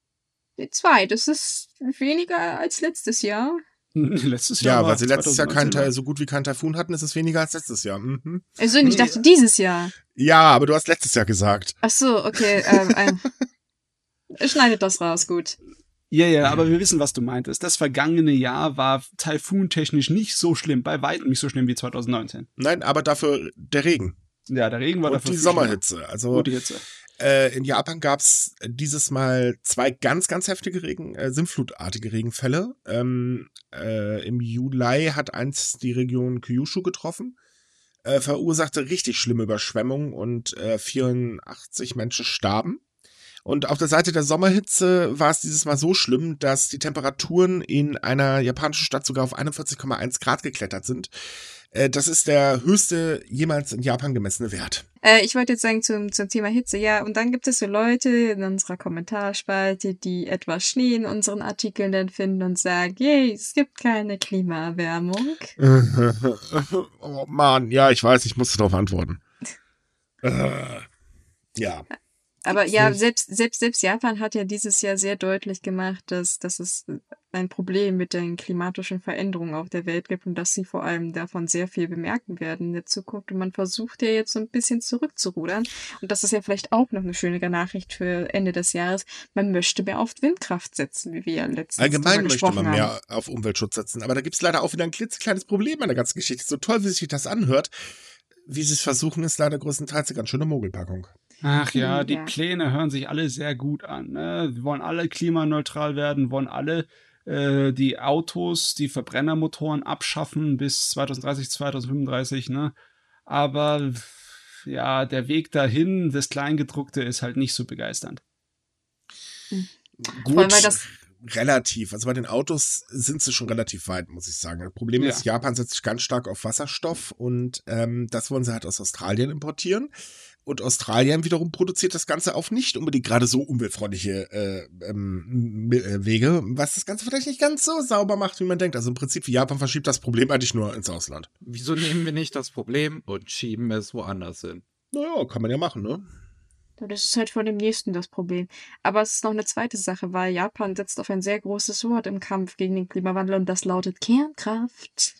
Zwei, das ist weniger als letztes Jahr. <laughs> letztes Jahr. Ja, weil sie letztes Jahr 2019 kein Teil, so gut wie kein Taifun hatten, ist es weniger als letztes Jahr. Mhm. Also ich dachte dieses Jahr. Ja, aber du hast letztes Jahr gesagt. Ach so, okay. Ähm, <laughs> ähm, schneidet das raus, gut. Ja, ja, aber wir wissen, was du meintest. Das vergangene Jahr war taifuntechnisch nicht so schlimm, bei weitem nicht so schlimm wie 2019. Nein, aber dafür der Regen Ja, der Regen war und dafür die. Sommerhitze. Also Und die Hitze. Äh, in Japan gab's dieses Mal zwei ganz, ganz heftige Regen, äh, Sintflutartige Regenfälle. Ähm, äh, Im Juli hat eins die Region Kyushu getroffen, äh, verursachte richtig schlimme Überschwemmungen und äh, 84 Menschen starben. Und auf der Seite der Sommerhitze war es dieses Mal so schlimm, dass die Temperaturen in einer japanischen Stadt sogar auf 41,1 Grad geklettert sind. Äh, das ist der höchste jemals in Japan gemessene Wert. Äh, ich wollte jetzt sagen zum, zum Thema Hitze, ja, und dann gibt es so Leute in unserer Kommentarspalte, die etwas Schnee in unseren Artikeln dann finden und sagen, yay, es gibt keine Klimaerwärmung. <laughs> oh Mann, ja, ich weiß, ich musste darauf antworten. <laughs> Äh, ja. Aber ja, nicht. selbst, selbst, selbst Japan hat ja dieses Jahr sehr deutlich gemacht, dass, dass es ein Problem mit den klimatischen Veränderungen auf der Welt gibt und dass sie vor allem davon sehr viel bemerken werden in der Zukunft. Und man versucht ja jetzt so ein bisschen zurückzurudern. Und das ist ja vielleicht auch noch eine schöne Nachricht für Ende des Jahres. Man möchte mehr auf Windkraft setzen, wie wir ja letztens Allgemein möchte man haben. mehr auf Umweltschutz setzen. Aber da gibt es leider auch wieder ein klitzekleines Problem an der ganzen Geschichte. So toll, wie sich das anhört, wie sie es versuchen, ist leider größtenteils eine ganz schöne Mogelpackung. Ach ja, die Ja. Pläne hören sich alle sehr gut an. Ne? Wir wollen alle klimaneutral werden, wollen alle äh, die Autos, die Verbrennermotoren abschaffen bis 2030, 2035. Ne? Aber ja, der Weg dahin, das Kleingedruckte, ist halt nicht so begeisternd. Gut, weil das- relativ. Also bei den Autos sind sie schon relativ weit, muss ich sagen. Das Problem Ja. ist, Japan setzt sich ganz stark auf Wasserstoff und ähm, das wollen sie halt aus Australien importieren. Und Australien wiederum produziert das Ganze auf nicht unbedingt gerade so umweltfreundliche äh, ähm, äh, Wege, was das Ganze vielleicht nicht ganz so sauber macht, wie man denkt. Also im Prinzip, Japan verschiebt das Problem eigentlich nur ins Ausland. Wieso nehmen wir nicht das Problem und schieben es woanders hin? Naja, kann man ja machen, ne? Das ist halt von dem nächsten das Problem. Aber es ist noch eine zweite Sache, weil Japan setzt auf ein sehr großes Wort im Kampf gegen den Klimawandel und das lautet Kernkraft.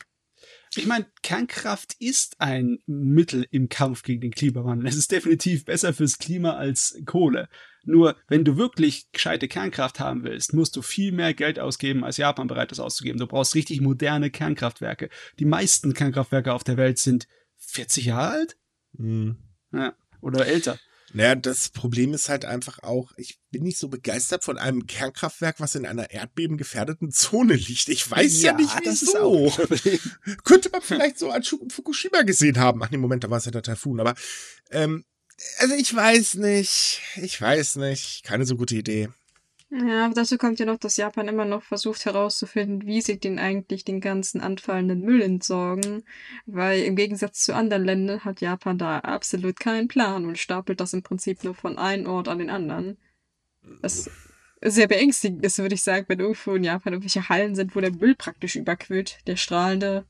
Ich meine, Kernkraft ist ein Mittel im Kampf gegen den Klimawandel. Es ist definitiv besser fürs Klima als Kohle. Nur, wenn du wirklich gescheite Kernkraft haben willst, musst du viel mehr Geld ausgeben, als Japan bereit ist auszugeben. Du brauchst richtig moderne Kernkraftwerke. Die meisten Kernkraftwerke auf der Welt sind 40 Jahre alt? Hm. Ja, oder älter. Naja, das Problem ist halt einfach auch, ich bin nicht so begeistert von einem Kernkraftwerk, was in einer erdbebengefährdeten Zone liegt. Ich weiß ja, Ja, nicht, das ist wieso. <laughs> Könnte man vielleicht so an Fukushima gesehen haben. Ach nee, Moment, da war es ja der Taifun. Aber, ähm, also ich weiß nicht. Ich weiß nicht. Keine so gute Idee. Ja, dazu kommt ja noch, dass Japan immer noch versucht herauszufinden, wie sie den eigentlich den ganzen anfallenden Müll entsorgen. Weil im Gegensatz zu anderen Ländern hat Japan da absolut keinen Plan und stapelt das im Prinzip nur von einem Ort an den anderen. Was sehr beängstigend ist, würde ich sagen, wenn irgendwo in Japan irgendwelche Hallen sind, wo der Müll praktisch überquillt. Der strahlende.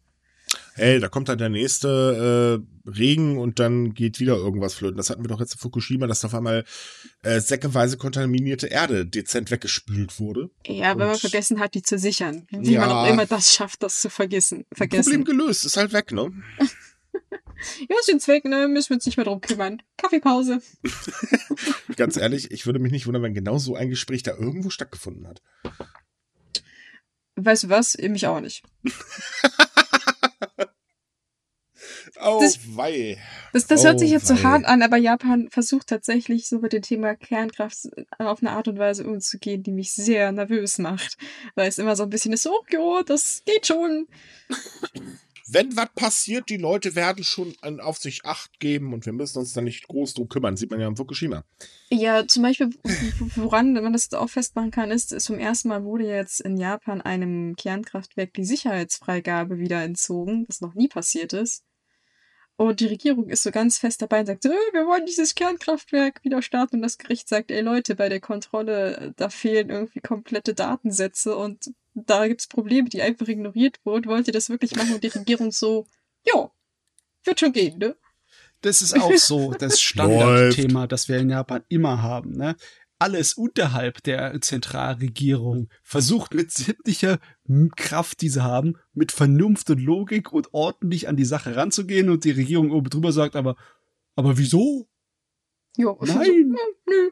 Hey, da kommt dann der nächste äh, Regen und dann geht wieder irgendwas flöten. Das hatten wir doch jetzt in Fukushima, dass auf einmal äh, säckeweise kontaminierte Erde dezent weggespült wurde. Ja, wenn man vergessen hat, die zu sichern. Wie Ja. man auch immer das schafft, das zu vergessen. Problem vergessen. gelöst, ist halt weg, ne? <laughs> Ja, ist jetzt weg, ne? Müssen wir uns nicht mehr drum kümmern. Kaffeepause. <laughs> Ganz ehrlich, ich würde mich nicht wundern, wenn genau so ein Gespräch da irgendwo stattgefunden hat. Weißt du was? Mich auch nicht. <laughs> <laughs> Oh, Das- wei. Das, das Oh, hört sich jetzt so wei. hart an, aber Japan versucht tatsächlich so mit dem Thema Kernkraft auf eine Art und Weise umzugehen, die mich sehr nervös macht. Weil es immer so ein bisschen ist, so, oh, jo, das geht schon. Wenn was passiert, die Leute werden schon an, auf sich Acht geben und wir müssen uns da nicht groß drum kümmern. Sieht man ja in Fukushima. Ja, zum Beispiel, woran man das auch festmachen kann, ist, zum ersten Mal wurde jetzt in Japan einem Kernkraftwerk die Sicherheitsfreigabe wieder entzogen, was noch nie passiert ist. Und die Regierung ist so ganz fest dabei und sagt, "Äh, wir wollen dieses Kernkraftwerk wieder starten. Und das Gericht sagt, ey Leute, bei der Kontrolle, äh, da fehlen irgendwie komplette Datensätze und da gibt's Probleme, die einfach ignoriert wurden. Wollt ihr das wirklich machen? Und die Regierung so, jo, wird schon gehen, ne? Das ist auch so das <laughs> Standardthema, das wir in Japan immer haben. Ne? Alles unterhalb der Zentralregierung versucht mit sämtlicher Kraft, die sie haben, mit Vernunft und Logik und ordentlich an die Sache ranzugehen und die Regierung oben drüber sagt aber, aber wieso? Jo, Nein. So, nö,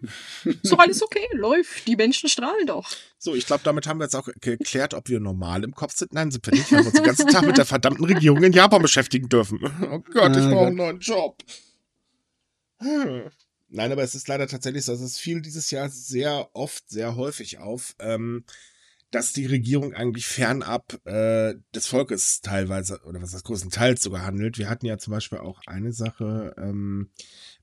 ist doch alles okay, läuft. Die Menschen strahlen doch. So, ich glaube, damit haben wir jetzt auch geklärt, ob wir normal im Kopf sind. Nein, sind wir nicht, wir uns den ganzen Tag mit der verdammten Regierung in Japan beschäftigen dürfen. Oh Gott, ich Ah, brauche einen neuen Job. Hm. Nein, aber es ist leider tatsächlich so, also es fiel dieses Jahr sehr oft, sehr häufig auf, ähm, dass die Regierung eigentlich fernab äh, des Volkes teilweise, oder was das größtenteils sogar handelt. Wir hatten ja zum Beispiel auch eine Sache ähm,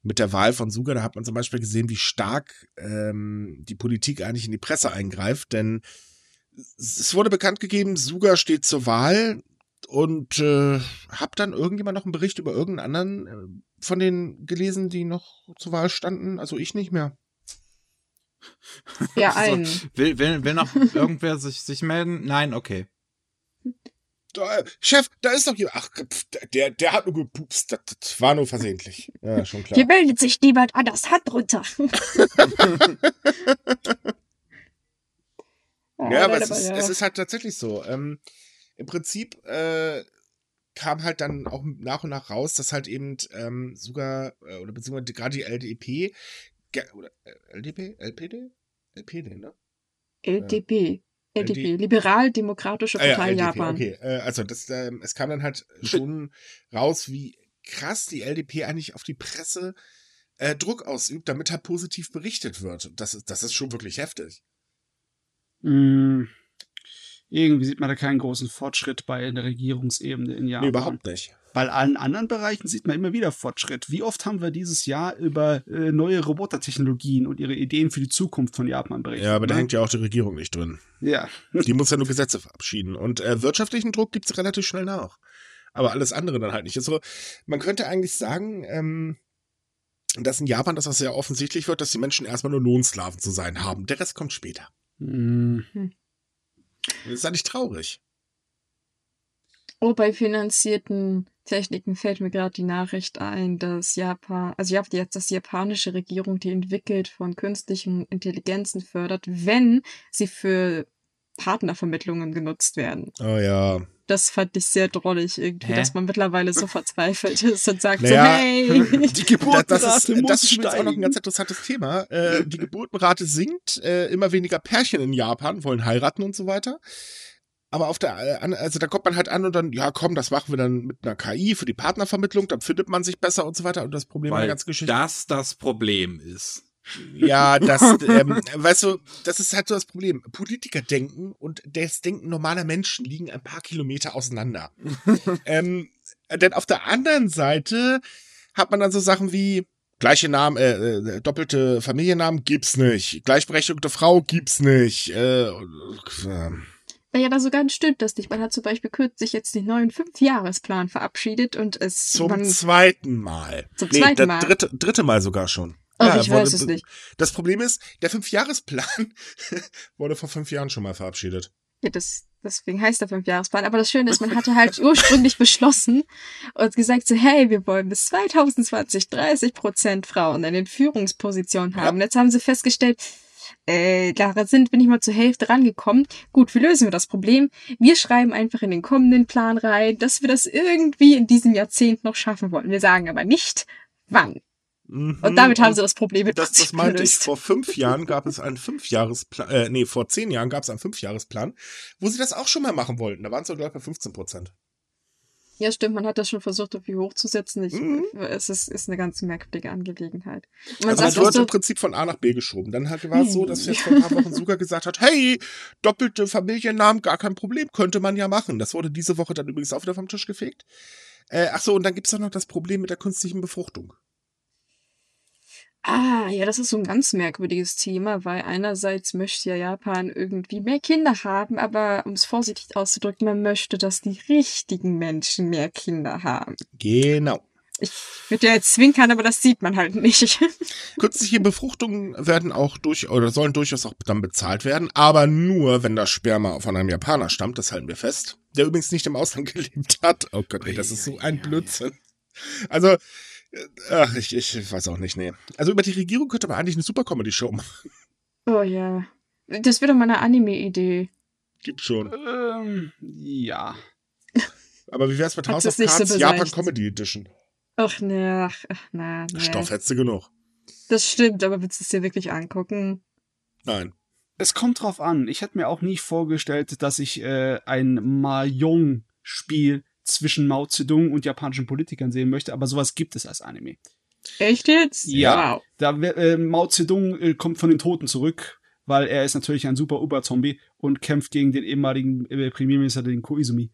mit der Wahl von Suga, da hat man zum Beispiel gesehen, wie stark ähm, die Politik eigentlich in die Presse eingreift, denn es wurde bekannt gegeben, Suga steht zur Wahl und äh, hab dann irgendjemand noch einen Bericht über irgendeinen anderen äh, von denen gelesen, die noch zur Wahl standen. Also ich nicht mehr. Ja, <laughs> So, ein. will, will, will noch irgendwer sich, sich melden? Nein, okay. Da, Chef, da ist doch jemand. Ach, der, der hat nur gepupst. Das, das war nur versehentlich. Ja, <laughs> schon klar. Hier meldet sich niemand anders. Hand runter. Oh, <laughs> Ja, aber es ist, ja- es ist halt tatsächlich so. Ähm, Im Prinzip äh, kam halt dann auch nach und nach raus, dass halt eben ähm, sogar, äh, oder beziehungsweise gerade die LDP, oder äh, LDP? LPD? LPD, ne? LDP. LD LDP, Liberal-Demokratische Ah ja, Partei Japan. okay. Äh, also das, ähm, es kam dann halt schon raus, wie krass die LDP eigentlich auf die Presse äh, Druck ausübt, damit halt positiv berichtet wird. Das ist, das ist schon wirklich heftig. Mm, irgendwie sieht man da keinen großen Fortschritt bei der Regierungsebene in Japan. Nee, überhaupt nicht. Bei allen anderen Bereichen sieht man immer wieder Fortschritt. Wie oft haben wir dieses Jahr über äh, neue Robotertechnologien und ihre Ideen für die Zukunft von Japan berichtet? Ja, aber da ne? hängt ja auch die Regierung nicht drin. Ja. <laughs> Die muss ja nur Gesetze verabschieden. Und äh, wirtschaftlichen Druck gibt's relativ schnell nach. Aber alles andere dann halt nicht. Also, man könnte eigentlich sagen, ähm, dass in Japan das auch sehr offensichtlich wird, dass die Menschen erstmal nur Lohnsklaven zu sein haben. Der Rest kommt später. Mm, Das ist eigentlich traurig. Oh, bei finanzierten Techniken fällt mir gerade die Nachricht ein, dass Japan, also ja, jetzt, dass die japanische Regierung die Entwickelt von künstlichen Intelligenzen fördert, wenn sie für Partnervermittlungen genutzt werden. Oh ja. Das fand ich sehr drollig irgendwie, Hä? dass man mittlerweile so verzweifelt ist und sagt Naja, so, hey, <laughs> die Geburtenrate das ist, muss das ist auch noch ein ganz interessantes Thema. Äh, die Geburtenrate sinkt, äh, immer weniger Pärchen in Japan wollen heiraten und so weiter. Aber auf der, äh, also da kommt man halt an und dann, ja komm, das machen wir dann mit einer KI für die Partnervermittlung, dann findet man sich besser und so weiter. Und das Problem an der Weil ganzen Geschichte. das das Problem ist. Ja, das, ähm, weißt du, das ist halt so das Problem. Politiker denken und das Denken normaler Menschen liegen ein paar Kilometer auseinander. <laughs> ähm, denn auf der anderen Seite hat man dann so Sachen wie gleiche Namen, äh, äh, doppelte Familiennamen gibt's nicht, gleichberechtigte Frau gibt's nicht. Äh, äh, ja, da sogar stimmt das nicht. Man hat zum Beispiel kürzlich jetzt den neuen Fünfjahresplan verabschiedet und es zum man, zweiten Mal. Zum nee, zweiten Mal. Dritte, dritte Mal sogar schon. Ach, Ja, ich wurde weiß es nicht. Das Problem ist, der Fünfjahresplan <laughs> wurde vor fünf Jahren schon mal verabschiedet. Ja, das, deswegen heißt der Fünfjahresplan. Aber das Schöne ist, man hatte halt ursprünglich <laughs> beschlossen und gesagt so, hey, wir wollen bis 2020 30 Prozent Frauen in den Führungspositionen haben. Und jetzt haben sie festgestellt, äh, da sind wir nicht mal zur Hälfte rangekommen. Gut, wie lösen wir das Problem? Wir schreiben einfach in den kommenden Plan rein, dass wir das irgendwie in diesem Jahrzehnt noch schaffen wollen. Wir sagen aber nicht, wann. Mhm. Und damit haben sie das Problem mit Das, das meinte ich. gelöst. Vor fünf Jahren gab es einen Fünfjahresplan, äh, nee, vor zehn Jahren gab es einen Fünfjahresplan, wo sie das auch schon mal machen wollten. Da waren es, glaube ich, bei 15 Prozent. Ja, stimmt, man hat das schon versucht, irgendwie hochzusetzen. Ich, Mhm. Es ist, ist eine ganz merkwürdige Angelegenheit. Also Man das sagt wird so, im Prinzip von A nach B geschoben. Dann halt war es so, dass jetzt vor ein paar Wochen <laughs> sogar gesagt hat, hey, doppelte Familiennamen, gar kein Problem, könnte man ja machen. Das wurde diese Woche dann übrigens auch wieder vom Tisch gefegt. Äh, ach so, und dann gibt's doch noch das Problem mit der künstlichen Befruchtung. Ah, ja, das ist so ein ganz merkwürdiges Thema, weil einerseits möchte ja Japan irgendwie mehr Kinder haben, aber um es vorsichtig auszudrücken, man möchte, dass die richtigen Menschen mehr Kinder haben. Genau. Ich würde ja jetzt zwinkern, aber das sieht man halt nicht. <laughs> Künstliche Befruchtungen werden auch durch oder sollen durchaus auch dann bezahlt werden, aber nur, wenn das Sperma von einem Japaner stammt, das halten wir fest. Der übrigens nicht im Ausland <laughs> gelebt hat. Oh Gott, ey, das ist so ein Blödsinn. Also, ach, ich, ich weiß auch nicht, nee. Also über die Regierung könnte man eigentlich eine super Comedy-Show machen. oh ja. Das wäre doch mal eine Anime-Idee. Gibt schon. Ähm, ja. Aber wie wär's mit House das of nicht so Cards Japan? Comedy Edition? Ach ne, ach, ach na, ne. Stoff hättest du genug. Das stimmt, aber willst du es dir wirklich angucken? Nein. Es kommt drauf an. Ich hätte mir auch nie vorgestellt, dass ich äh, ein Mahjong-Spiel zwischen Mao Zedong und japanischen Politikern sehen möchte, aber sowas gibt es als Anime. Echt jetzt? Ja. Wow. Da äh, Mao Zedong äh, kommt von den Toten zurück, weil er ist natürlich ein super Uber-Zombie und kämpft gegen den ehemaligen äh, Premierminister, den Koizumi,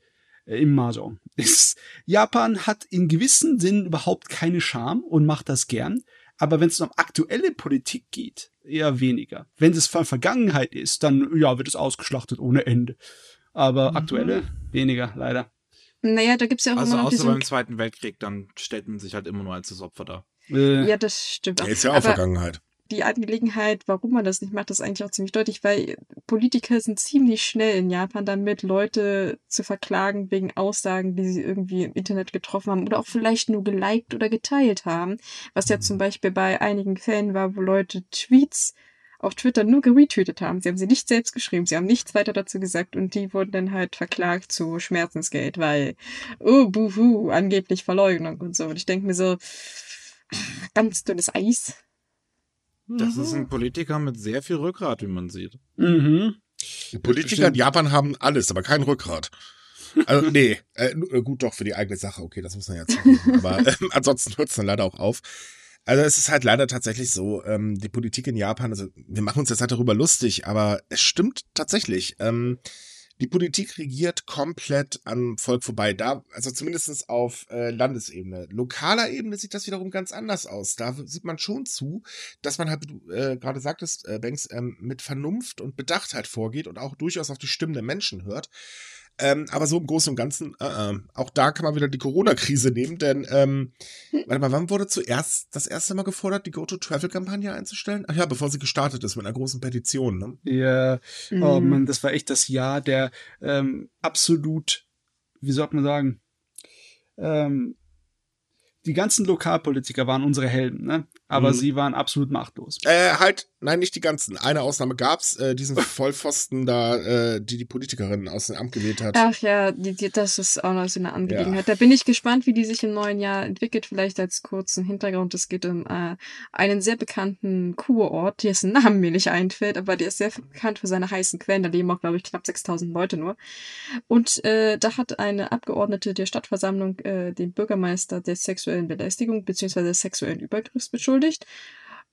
äh, im Mahjong. <laughs> Japan hat in gewissen Sinn überhaupt keine Scham und macht das gern. Aber wenn es um aktuelle Politik geht, eher weniger. Wenn es von Vergangenheit ist, dann ja, wird es ausgeschlachtet ohne Ende. Aber Mhm. aktuelle weniger, leider. Naja, da gibt's ja auch Also immer noch außer diesen... beim Zweiten Weltkrieg, dann stellt man sich halt immer nur als das Opfer dar. Äh, Ja, das stimmt. Ja, ist ja auch Aber Vergangenheit. die Angelegenheit, warum man das nicht macht, ist eigentlich auch ziemlich deutlich, weil Politiker sind ziemlich schnell in Japan damit, Leute zu verklagen wegen Aussagen, die sie irgendwie im Internet getroffen haben oder auch vielleicht nur geliked oder geteilt haben. Was ja zum Beispiel bei einigen Fällen war, wo Leute Tweets auf Twitter nur geretweetet haben. Sie haben sie nicht selbst geschrieben, sie haben nichts weiter dazu gesagt und die wurden dann halt verklagt zu Schmerzensgeld, weil, oh, buhu, angeblich Verleugnung und so. Und ich denke mir so, ganz dünnes Eis. Das ist ein Politiker mit sehr viel Rückgrat, wie man sieht. Mhm. Die Politiker in Japan haben alles, aber kein Rückgrat. Also, <laughs> nee, äh, gut doch für die eigene Sache, okay, das muss man ja zugeben. Aber <laughs> äh, ansonsten hört es dann leider auch auf. Also es ist halt leider tatsächlich so, ähm, die Politik in Japan, also wir machen uns jetzt halt darüber lustig, aber es stimmt tatsächlich. Ähm, die Politik regiert komplett am Volk vorbei. Da, also zumindestens auf äh, Landesebene. Lokaler Ebene sieht das wiederum ganz anders aus. Da sieht man schon zu, dass man halt, du äh, gerade sagtest, äh, Banks, ähm, mit Vernunft und Bedachtheit vorgeht und auch durchaus auf die Stimmen der Menschen hört. Ähm, aber so im Großen und Ganzen, äh, äh, auch da kann man wieder die Corona-Krise nehmen, denn, ähm, warte mal, wann wurde zuerst das erste Mal gefordert, die Go-to-Travel-Kampagne einzustellen? Ach ja, bevor sie gestartet ist mit einer großen Petition, ne? Ja, oh Mhm. Mann, das war echt das Jahr der ähm, absolut, wie soll man sagen, ähm, die ganzen Lokalpolitiker waren unsere Helden, ne? Aber Mhm. sie waren absolut machtlos. Äh, halt, nein, nicht die ganzen. Eine Ausnahme gab's, äh, diesen <laughs> Vollpfosten da, äh, die die Politikerin aus dem Amt gewählt hat. Ach ja, die, die, das ist auch noch so eine Angelegenheit. Da bin ich gespannt, wie die sich im neuen Jahr entwickelt. Vielleicht als kurzen Hintergrund. Es geht um äh, einen sehr bekannten Kurort, dessen Namen mir nicht einfällt, aber der ist sehr bekannt für seine heißen Quellen. Da leben auch, glaube ich, knapp 6000 Leute nur. Und äh, da hat eine Abgeordnete der Stadtversammlung äh, den Bürgermeister der sexuellen Belästigung bzw. des sexuellen Übergriffs beschuldigt.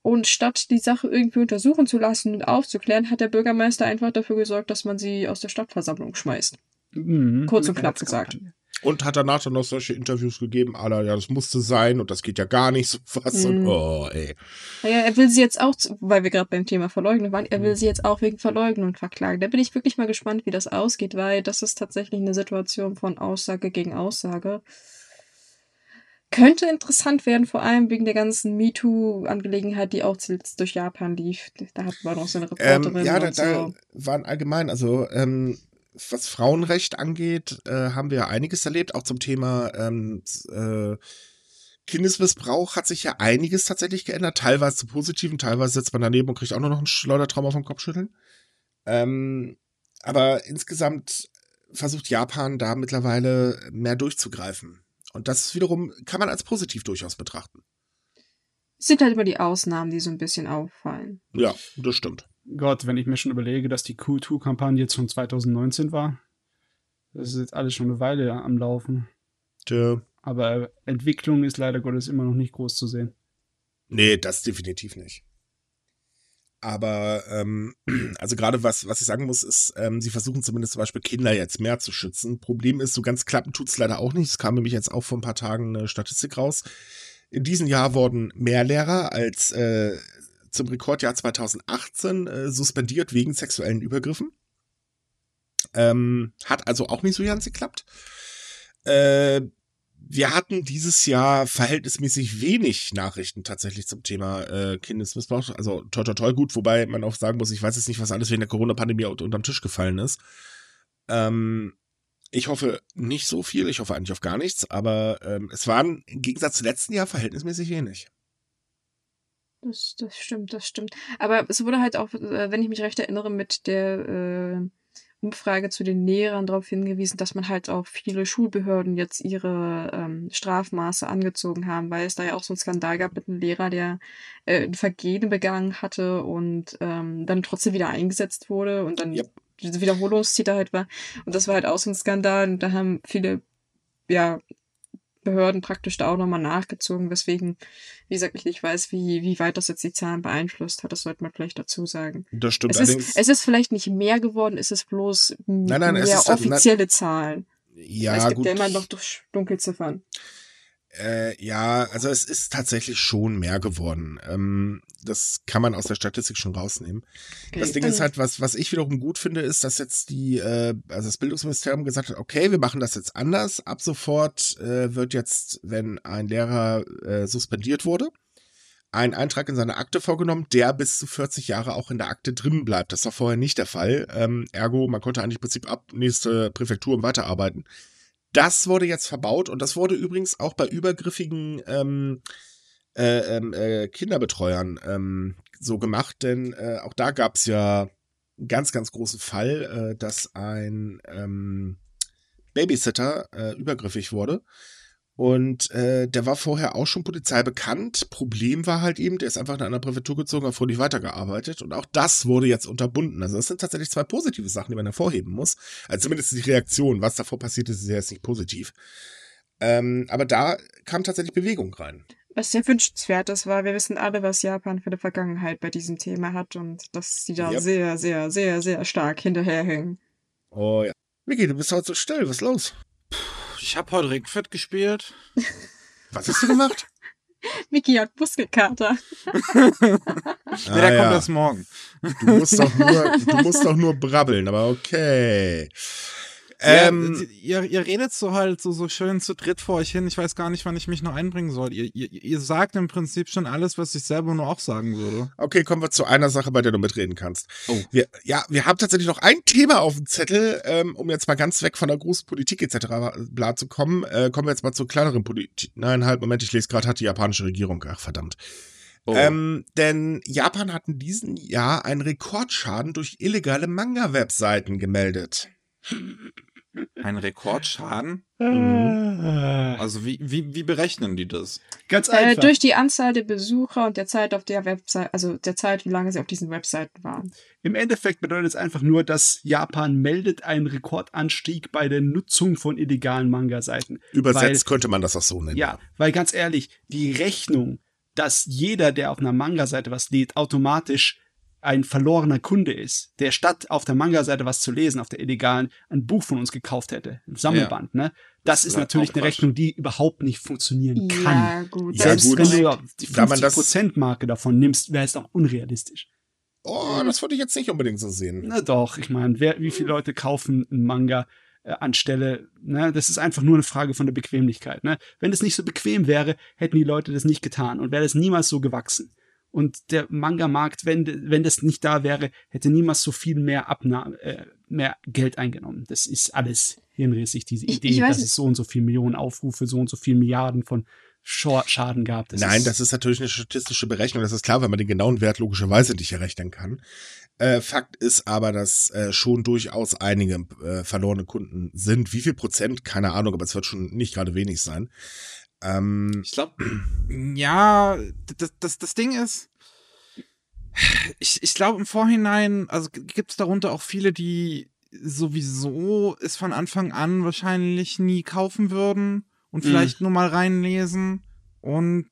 Und statt die Sache irgendwie untersuchen zu lassen und aufzuklären, hat der Bürgermeister einfach dafür gesorgt, dass man sie aus der Stadtversammlung schmeißt. Mhm. Kurz und knapp gesagt. Und hat danach dann noch solche Interviews gegeben, aller, ja, das musste sein und das geht ja gar nicht, <laughs> so was. Und, Mhm. oh, ey. Naja, er will sie jetzt auch, weil wir gerade beim Thema Verleugnung waren, er will sie jetzt auch wegen Verleugnung verklagen. Da bin ich wirklich mal gespannt, wie das ausgeht, weil das ist tatsächlich eine Situation von Aussage gegen Aussage. Könnte interessant werden, vor allem wegen der ganzen MeToo-Angelegenheit, die auch zuletzt durch Japan lief. Da hatten wir noch so eine Reporterin Ähm, ja, da, und da so. waren allgemein, also ähm, was Frauenrecht angeht, äh, haben wir ja einiges erlebt, auch zum Thema ähm, äh, Kindesmissbrauch hat sich ja einiges tatsächlich geändert, teilweise zu positiven, teilweise sitzt man daneben und kriegt auch nur noch einen Schleudertrauma vom Kopfschütteln. Ähm, aber insgesamt versucht Japan da mittlerweile mehr durchzugreifen. Und das wiederum kann man als positiv durchaus betrachten. Es sind halt immer die Ausnahmen, die so ein bisschen auffallen. Ja, das stimmt. Gott, wenn ich mir schon überlege, dass die Q2-Kampagne jetzt von 2019 war. Das ist jetzt alles schon eine Weile am Laufen. Tja. Aber Entwicklung ist leider Gottes immer noch nicht groß zu sehen. Nee, das definitiv nicht. Aber ähm, <clears throat> also gerade was, was ich sagen muss, ist, ähm, sie versuchen zumindest zum Beispiel Kinder jetzt mehr zu schützen. Problem ist, so ganz klappen tut's leider auch nicht. Es kam nämlich jetzt auch vor ein paar Tagen eine Statistik raus. In diesem Jahr wurden mehr Lehrer als äh, zum Rekordjahr 2018 äh, suspendiert wegen sexuellen Übergriffen. Ähm, hat also auch nicht so ganz geklappt. Äh, wir hatten dieses Jahr verhältnismäßig wenig Nachrichten tatsächlich zum Thema äh, Kindesmissbrauch. Also toi toi toi gut, wobei man auch sagen muss, ich weiß jetzt nicht, was alles wegen der Corona-Pandemie un- unterm Tisch gefallen ist. Ähm, ich hoffe nicht so viel, ich hoffe eigentlich auf gar nichts, aber ähm, es waren im Gegensatz zum letzten Jahr verhältnismäßig wenig. Das, das stimmt, das stimmt. Aber es wurde halt auch, äh, wenn ich mich recht erinnere, mit der äh, Umfrage zu den Lehrern darauf hingewiesen, dass man halt auch viele Schulbehörden jetzt ihre ähm, Strafmaße angezogen haben, weil es da ja auch so einen Skandal gab mit einem Lehrer, der äh, ein Vergehen begangen hatte und ähm, dann trotzdem wieder eingesetzt wurde und dann Yep. diese Wiederholungstäter halt war. Und das war halt auch so ein Skandal und da haben viele, ja, Behörden praktisch da auch nochmal nachgezogen, weswegen, wie gesagt, ich nicht weiß, wie, wie weit das jetzt die Zahlen beeinflusst hat. Das sollte man vielleicht dazu sagen. Das stimmt Es ist, es ist vielleicht nicht mehr geworden, es ist bloß Nein, nein, mehr ist halt- offizielle Zahlen. ja, es gibt gut. ja immer noch durch Dunkelziffern. Äh, ja, also es ist tatsächlich schon mehr geworden. Ähm, das kann man aus der Statistik schon rausnehmen. Das Okay, Ding dann- ist halt, was, was ich wiederum gut finde, ist, dass jetzt die, äh, also das Bildungsministerium gesagt hat, okay, wir machen das jetzt anders. Ab sofort äh, wird jetzt, wenn ein Lehrer äh, suspendiert wurde, ein Eintrag in seine Akte vorgenommen, der bis zu 40 Jahre auch in der Akte drin bleibt. Das war vorher nicht der Fall. Ähm, ergo, man konnte eigentlich im Prinzip ab nächste Präfektur weiterarbeiten. Das wurde jetzt verbaut und das wurde übrigens auch bei übergriffigen ähm, äh, ähm, äh, Kinderbetreuern ähm, so gemacht, denn äh, auch da gab es ja einen ganz, ganz großen Fall, äh, dass ein ähm, Babysitter äh, übergriffig wurde. Und äh, der war vorher auch schon Polizei bekannt. Problem war halt eben, der ist einfach in einer Präfektur gezogen, hat fröhlich weitergearbeitet. Und auch das wurde jetzt unterbunden. Also das sind tatsächlich zwei positive Sachen, die man hervorheben muss. Also zumindest die Reaktion. Was davor passiert ist, ist ja jetzt nicht positiv. Ähm, aber da kam tatsächlich Bewegung rein. Was sehr wünschenswert ist, weil wir wissen alle, was Japan für eine Vergangenheit bei diesem Thema hat und dass sie da Yep. sehr, sehr, sehr, sehr stark hinterherhängen. Oh ja. Miki, du bist heute so still. Was ist los? Ich habe heute Ringfit gespielt. <laughs> Was hast du gemacht? Mickey hat Muskelkater. <laughs> nee, der Ah, kommt ja. erst morgen. Du musst doch nur, <laughs> du musst doch nur brabbeln, aber okay. Ja, Ähm, ihr, ihr redet so halt so, so schön zu dritt vor euch hin. Ich weiß gar nicht, wann ich mich noch einbringen soll. Ihr, ihr, ihr sagt im Prinzip schon alles, was ich selber nur auch sagen würde. okay, kommen wir zu einer Sache, bei der du mitreden kannst. Oh. Wir, ja, wir haben tatsächlich noch ein Thema auf dem Zettel, ähm, um jetzt mal ganz weg von der großen Politik etc. bla zu kommen. Äh, kommen wir jetzt mal zur kleineren Politik. Nein, halt, Moment, ich lese gerade, hat die japanische Regierung. Ach, verdammt. Oh. Ähm, denn Japan hat in diesem Jahr einen Rekordschaden durch illegale Manga-Webseiten gemeldet. Ein Rekordschaden? Äh, Also wie, wie, wie berechnen die das? Ganz Äh, einfach. durch die Anzahl der Besucher und der Zeit auf der Website, also der Zeit, wie lange sie auf diesen Webseiten waren. Im Endeffekt bedeutet es einfach nur, dass Japan meldet einen Rekordanstieg bei der Nutzung von illegalen Manga-Seiten. Übersetzt könnte man das auch so nennen. Ja, weil ganz ehrlich, die Rechnung, dass jeder, der auf einer Manga-Seite was lädt, automatisch ein verlorener Kunde ist, der statt auf der Manga-Seite was zu lesen, auf der illegalen, ein Buch von uns gekauft hätte, ein Sammelband, ne? Das, Das ist ist natürlich eine. Rechnung, die überhaupt nicht funktionieren kann. Ja, gut. Ja, Selbst gut. wenn du die Da man das- 50%-Marke davon nimmst, wäre es auch unrealistisch. Oh, das würde ich jetzt nicht unbedingt so sehen. Na doch, ich meine, wer, wie viele Leute kaufen einen Manga äh, anstelle, ne? Das ist einfach nur eine Frage von der Bequemlichkeit, ne? Wenn es nicht so bequem wäre, hätten die Leute das nicht getan und wäre das niemals so gewachsen. Und der Manga-Markt, wenn, wenn das nicht da wäre, hätte niemals so viel mehr Abnahme, äh, mehr Geld eingenommen. Das ist alles hirnrissig, diese Ich- Idee, ich dass es so und so viel Millionen Aufrufe, so und so viel Milliarden von Schor Schaden gab. Das Nein, ist, das ist natürlich eine statistische Berechnung, das ist klar, weil man den genauen Wert logischerweise nicht errechnen kann. Äh, Fakt ist aber, dass äh, schon durchaus einige äh, verlorene Kunden sind. Wie viel Prozent? Keine Ahnung, aber es wird schon nicht gerade wenig sein. Ähm, Ich glaube, ja, das, das, das Ding ist, ich, ich glaube im Vorhinein, also gibt es darunter auch viele, die sowieso es von Anfang an wahrscheinlich nie kaufen würden und Mhm. vielleicht nur mal reinlesen und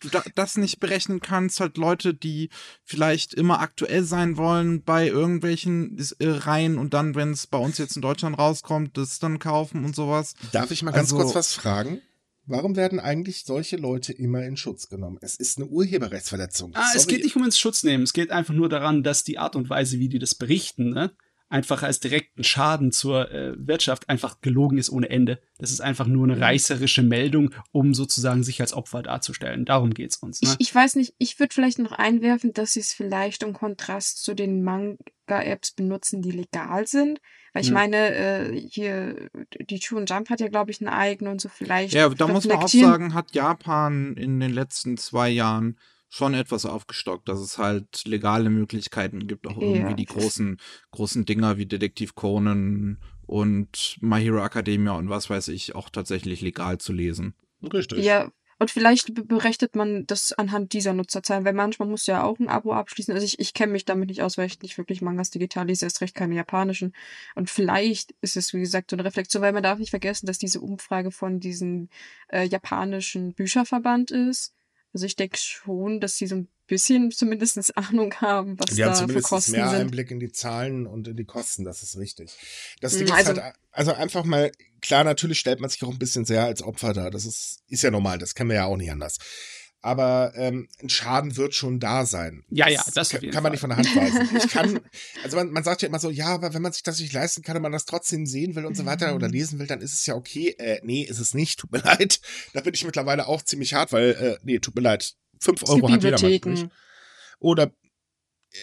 du da, das nicht berechnen kannst, halt Leute, die vielleicht immer aktuell sein wollen bei irgendwelchen äh, Reihen und dann, wenn es bei uns jetzt in Deutschland rauskommt, das dann kaufen und sowas. darf ich mal ganz Also- kurz was fragen? Warum werden eigentlich solche Leute immer in Schutz genommen? Es ist eine Urheberrechtsverletzung. Ah, es geht nicht um ins Schutz nehmen. Es geht einfach nur daran, dass die Art und Weise, wie die das berichten, ne, einfach als direkten Schaden zur äh, Wirtschaft einfach gelogen ist ohne Ende. Das ist einfach nur eine reißerische Meldung, um sozusagen sich als Opfer darzustellen. Darum geht's uns. Ne? Ich, ich weiß nicht, ich würde vielleicht noch einwerfen, dass sie es vielleicht im Kontrast zu den Manga-Apps benutzen, die legal sind. Weil ich Hm. meine, äh, hier, die Shonen Jump hat ja, glaube ich, eine eigene und so vielleicht. Ja, da muss man auch sagen, hat Japan in den letzten zwei Jahren schon etwas aufgestockt, dass es halt legale Möglichkeiten gibt, auch irgendwie Ja. die großen, großen Dinger wie Detektiv Conan und My Hero Academia und was weiß ich, auch tatsächlich legal zu lesen. Richtig. Ja, und vielleicht be- berechnet man das anhand dieser Nutzerzahlen, weil manchmal muss ja auch ein Abo abschließen. Also ich, ich kenne mich damit nicht aus, weil ich nicht wirklich Mangas digital lese, erst recht keine japanischen. Und vielleicht ist es, wie gesagt, so eine Reflexion, weil man darf nicht vergessen, dass diese Umfrage von diesem äh, japanischen Bücherverband ist. Also ich denke schon, dass sie so ein bisschen zumindest Ahnung haben, was Die haben da für zumindest Kosten mehr sind. Einblick in die Zahlen und in die Kosten, das ist richtig. Das Mm, Ding also- ist halt, also einfach mal, klar, natürlich stellt man sich auch ein bisschen sehr als Opfer dar. Das ist, ist ja normal, das kennen wir ja auch nicht anders. Aber ähm, ein Schaden wird schon da sein. Ja, ja, das auf kann, kann man nicht von der Hand weisen. Ich kann, <laughs> also man, man sagt ja immer so, ja, aber wenn man sich das nicht leisten kann und man das trotzdem sehen will und so weiter oder lesen will, dann ist es ja okay. Äh, nee, ist es nicht. Tut mir <laughs> leid. Da bin ich mittlerweile auch ziemlich hart, weil, äh, nee, tut mir leid. Fünf Es Euro gibt hat jeder mal übrig. Bibliotheken. Oder äh,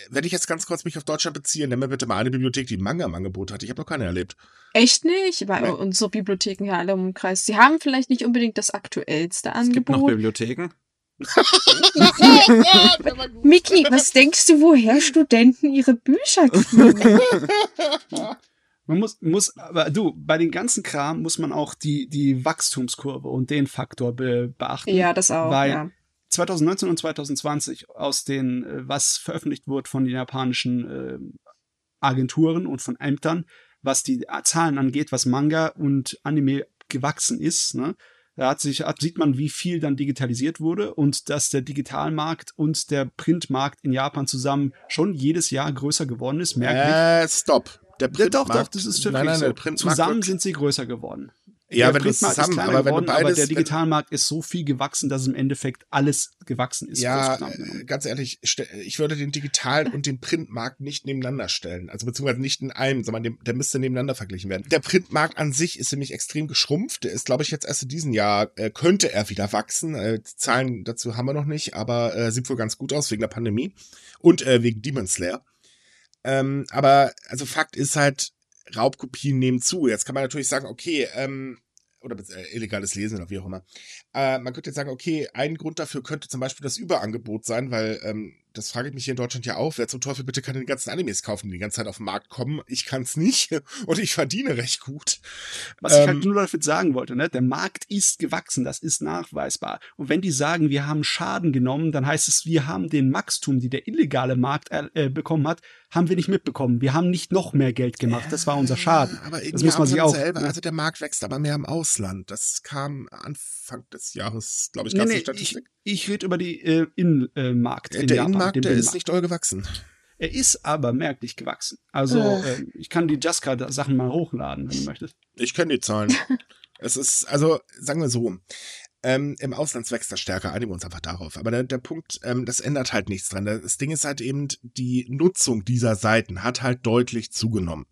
wenn ich jetzt ganz kurz mich auf Deutschland beziehe, nenn mir bitte mal eine Bibliothek, die ein Manga im Angebot hat. Ich habe noch keine erlebt. Echt nicht? Weil Nee. unsere Bibliotheken ja alle im Kreis. Sie haben vielleicht nicht unbedingt das aktuellste Es gibt noch Angebot. Bibliotheken. <laughs> Miki, was denkst du, woher Studenten ihre Bücher kriegen? <laughs> Man muss, muss, aber du, bei den ganzen Kram muss man auch die, die Wachstumskurve und den Faktor be, beachten. ja, das auch. Weil ja. 2019 und 2020 aus den, äh, was veröffentlicht wurde von den japanischen äh, Agenturen und von Ämtern, was die Zahlen angeht, was Manga und Anime gewachsen ist, ne? Da hat sich, hat, sieht man, wie viel dann digitalisiert wurde und dass der Digitalmarkt und der Printmarkt in Japan zusammen schon jedes Jahr größer geworden ist, merklich. Äh, stopp. Der Ja, Printmarkt, doch, doch, das ist wirklich nein, nein, so. Zusammen sind sie größer geworden. Ja, der wenn du ist zusammen, kleiner aber wenn du geworden, aber beides, der wenn- Digitalmarkt ist so viel gewachsen, dass im Endeffekt alles gewachsen ist. Ja, ganz ehrlich, ich würde den Digital- und den Printmarkt nicht nebeneinander stellen. Also beziehungsweise nicht in einem, sondern der müsste nebeneinander verglichen werden. Der Printmarkt an sich ist nämlich extrem geschrumpft. Der ist, glaube ich, jetzt erst in diesem Jahr, äh, könnte er wieder wachsen. Äh, Zahlen dazu haben wir noch nicht, aber äh, sieht wohl ganz gut aus wegen der Pandemie und äh, wegen Demon Slayer. Ähm, aber also Fakt ist halt, Raubkopien nehmen zu. Jetzt kann man natürlich sagen, okay, ähm, oder äh, illegales Lesen oder wie auch immer. Äh, man könnte jetzt sagen, okay, ein Grund dafür könnte zum Beispiel das Überangebot sein, weil ähm, das frage ich mich hier in Deutschland ja auch. Wer zum Teufel bitte kann den ganzen Animes kaufen, die die ganze Zeit auf den Markt kommen? Ich kann es nicht <laughs> und ich verdiene recht gut. Was ich Ähm, halt nur damit sagen wollte, ne? der Markt ist gewachsen, das ist nachweisbar. Und wenn die sagen, wir haben Schaden genommen, dann heißt es, wir haben den Wachstum, die der illegale Markt äh, bekommen hat, haben wir nicht mitbekommen. Wir haben nicht noch mehr Geld gemacht. Das war unser Schaden. Ja, aber Das muss man sich auch. Selber. Also der Markt wächst aber mehr im Ausland. Das kam Anfang des Jahres, glaube ich, Nee, ganz nee, ich, Statistik. ich rede über die äh, Innenmarkt. in der Japan, Innenmarkt, der ist Binnenmarkt. nicht doll gewachsen. Er ist aber merklich gewachsen. Also, äh, ich kann die Jaska-Sachen mal hochladen, wenn du möchtest. Ich kenne die Zahlen. <laughs> es ist, also, sagen wir so, ähm, im Ausland wächst das stärker, einigen wir uns einfach darauf. Aber der, der Punkt, ähm, das ändert halt nichts dran. Das Ding ist halt eben, die Nutzung dieser Seiten hat halt deutlich zugenommen.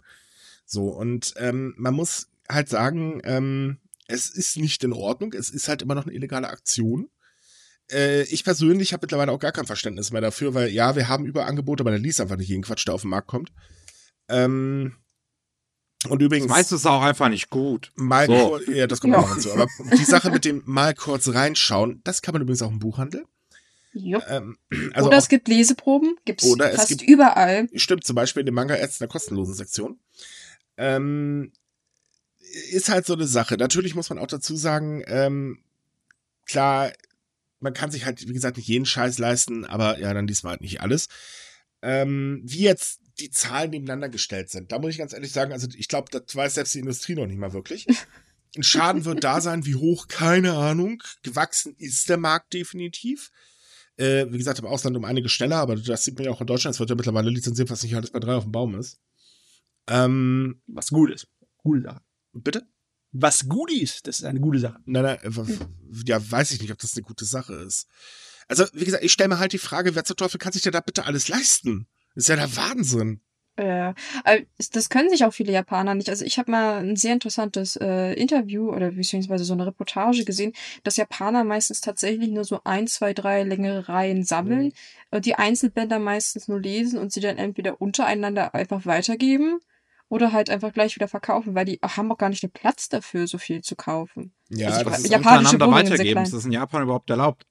So, und ähm, man muss halt sagen, ähm, es ist nicht in Ordnung, es ist halt immer noch eine illegale Aktion. Äh, ich persönlich habe mittlerweile auch gar kein Verständnis mehr dafür, weil ja, wir haben Überangebote, aber der liest einfach nicht jeden Quatsch, der auf den Markt kommt. Ähm, und übrigens. Das meiste ist auch einfach nicht gut. Mal So. kurz, ja, das kommt Ja. noch hinzu. Aber die Sache mit dem mal kurz reinschauen, das kann man übrigens auch im Buchhandel. Ähm, also Oder auch, es gibt Leseproben, gibt's Oder es fast gibt- überall. stimmt, zum Beispiel in den Manga-Ads in der kostenlosen Sektion. Ähm, ist halt so eine Sache. Natürlich muss man auch dazu sagen, ähm, klar, man kann sich halt, wie gesagt, nicht jeden Scheiß leisten, aber ja, dann liest man halt nicht alles. Ähm, wie jetzt die Zahlen nebeneinander gestellt sind, da muss ich ganz ehrlich sagen, also ich glaube, das weiß selbst die Industrie noch nicht mal wirklich. Ein Schaden wird da sein, wie hoch, keine Ahnung. Gewachsen ist der Markt definitiv. Äh, wie gesagt, im Ausland um einige schneller, aber das sieht man ja auch in Deutschland. Es wird ja mittlerweile lizenziert, was nicht alles bei drei auf dem Baum ist. Ähm, Was gut ist. Gute Sache. Bitte? Was gut ist, das ist eine gute Sache. Nein, nein, ja, weiß ich nicht, ob das eine gute Sache ist. Also, wie gesagt, ich stelle mir halt die Frage, wer zur Teufel kann sich denn da bitte alles leisten? Das ist ja der Wahnsinn. Aber das können sich auch viele Japaner nicht. Also ich habe mal ein sehr interessantes äh, Interview oder beziehungsweise so eine Reportage gesehen, dass Japaner meistens tatsächlich nur so ein, zwei, drei längere Reihen sammeln, äh, die Einzelbänder meistens nur lesen und sie dann entweder untereinander einfach weitergeben oder halt einfach gleich wieder verkaufen, weil die haben auch gar nicht den Platz dafür, so viel zu kaufen. Ja, Also ich das ist Japanische untereinander Wohnungen weitergeben. Ist das in Japan überhaupt erlaubt?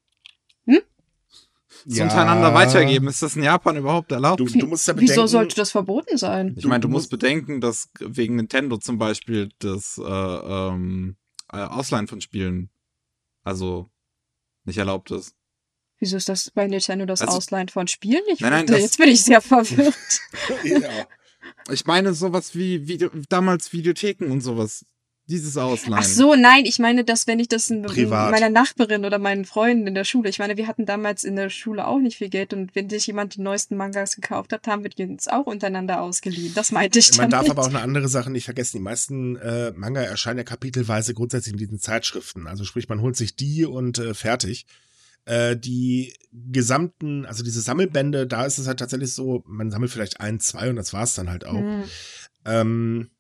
Das Ja. untereinander weitergeben. Ist das in Japan überhaupt erlaubt? Du, du musst ja bedenken, Wieso sollte das verboten sein? Ich meine, du musst bedenken, dass wegen Nintendo zum Beispiel das äh, ähm, äh, Ausleihen von Spielen also nicht erlaubt ist. Wieso ist das bei Nintendo das Also- Ausleihen von Spielen nicht? Nein, nein, Jetzt das- bin ich sehr verwirrt. <laughs> ja. Ich meine sowas wie Video damals Videotheken und sowas. Dieses Ausleihen. Ach so, nein, ich meine, dass wenn ich das in, Privat. meiner Nachbarin oder meinen Freunden in der Schule, ich meine, wir hatten damals in der Schule auch nicht viel Geld und wenn sich jemand die neuesten Mangas gekauft hat, haben wir die uns auch untereinander ausgeliehen. Das meinte ich Man damit. darf aber auch eine andere Sache nicht vergessen. Die meisten äh, Manga erscheinen ja kapitelweise grundsätzlich in diesen Zeitschriften. Also sprich, man holt sich die und äh, fertig. Äh, die gesamten, also diese Sammelbände, da ist es halt tatsächlich so, man sammelt vielleicht ein, zwei und das war's dann halt auch. Hm. Ähm,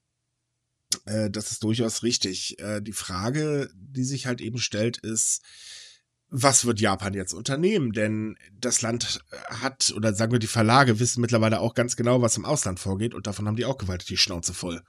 äh, das ist durchaus richtig. Äh, die Frage, die sich halt eben stellt, ist, was wird Japan jetzt unternehmen? Denn das Land hat, oder sagen wir die Verlage, wissen mittlerweile auch ganz genau, was im Ausland vorgeht und davon haben die auch gewaltig die Schnauze voll.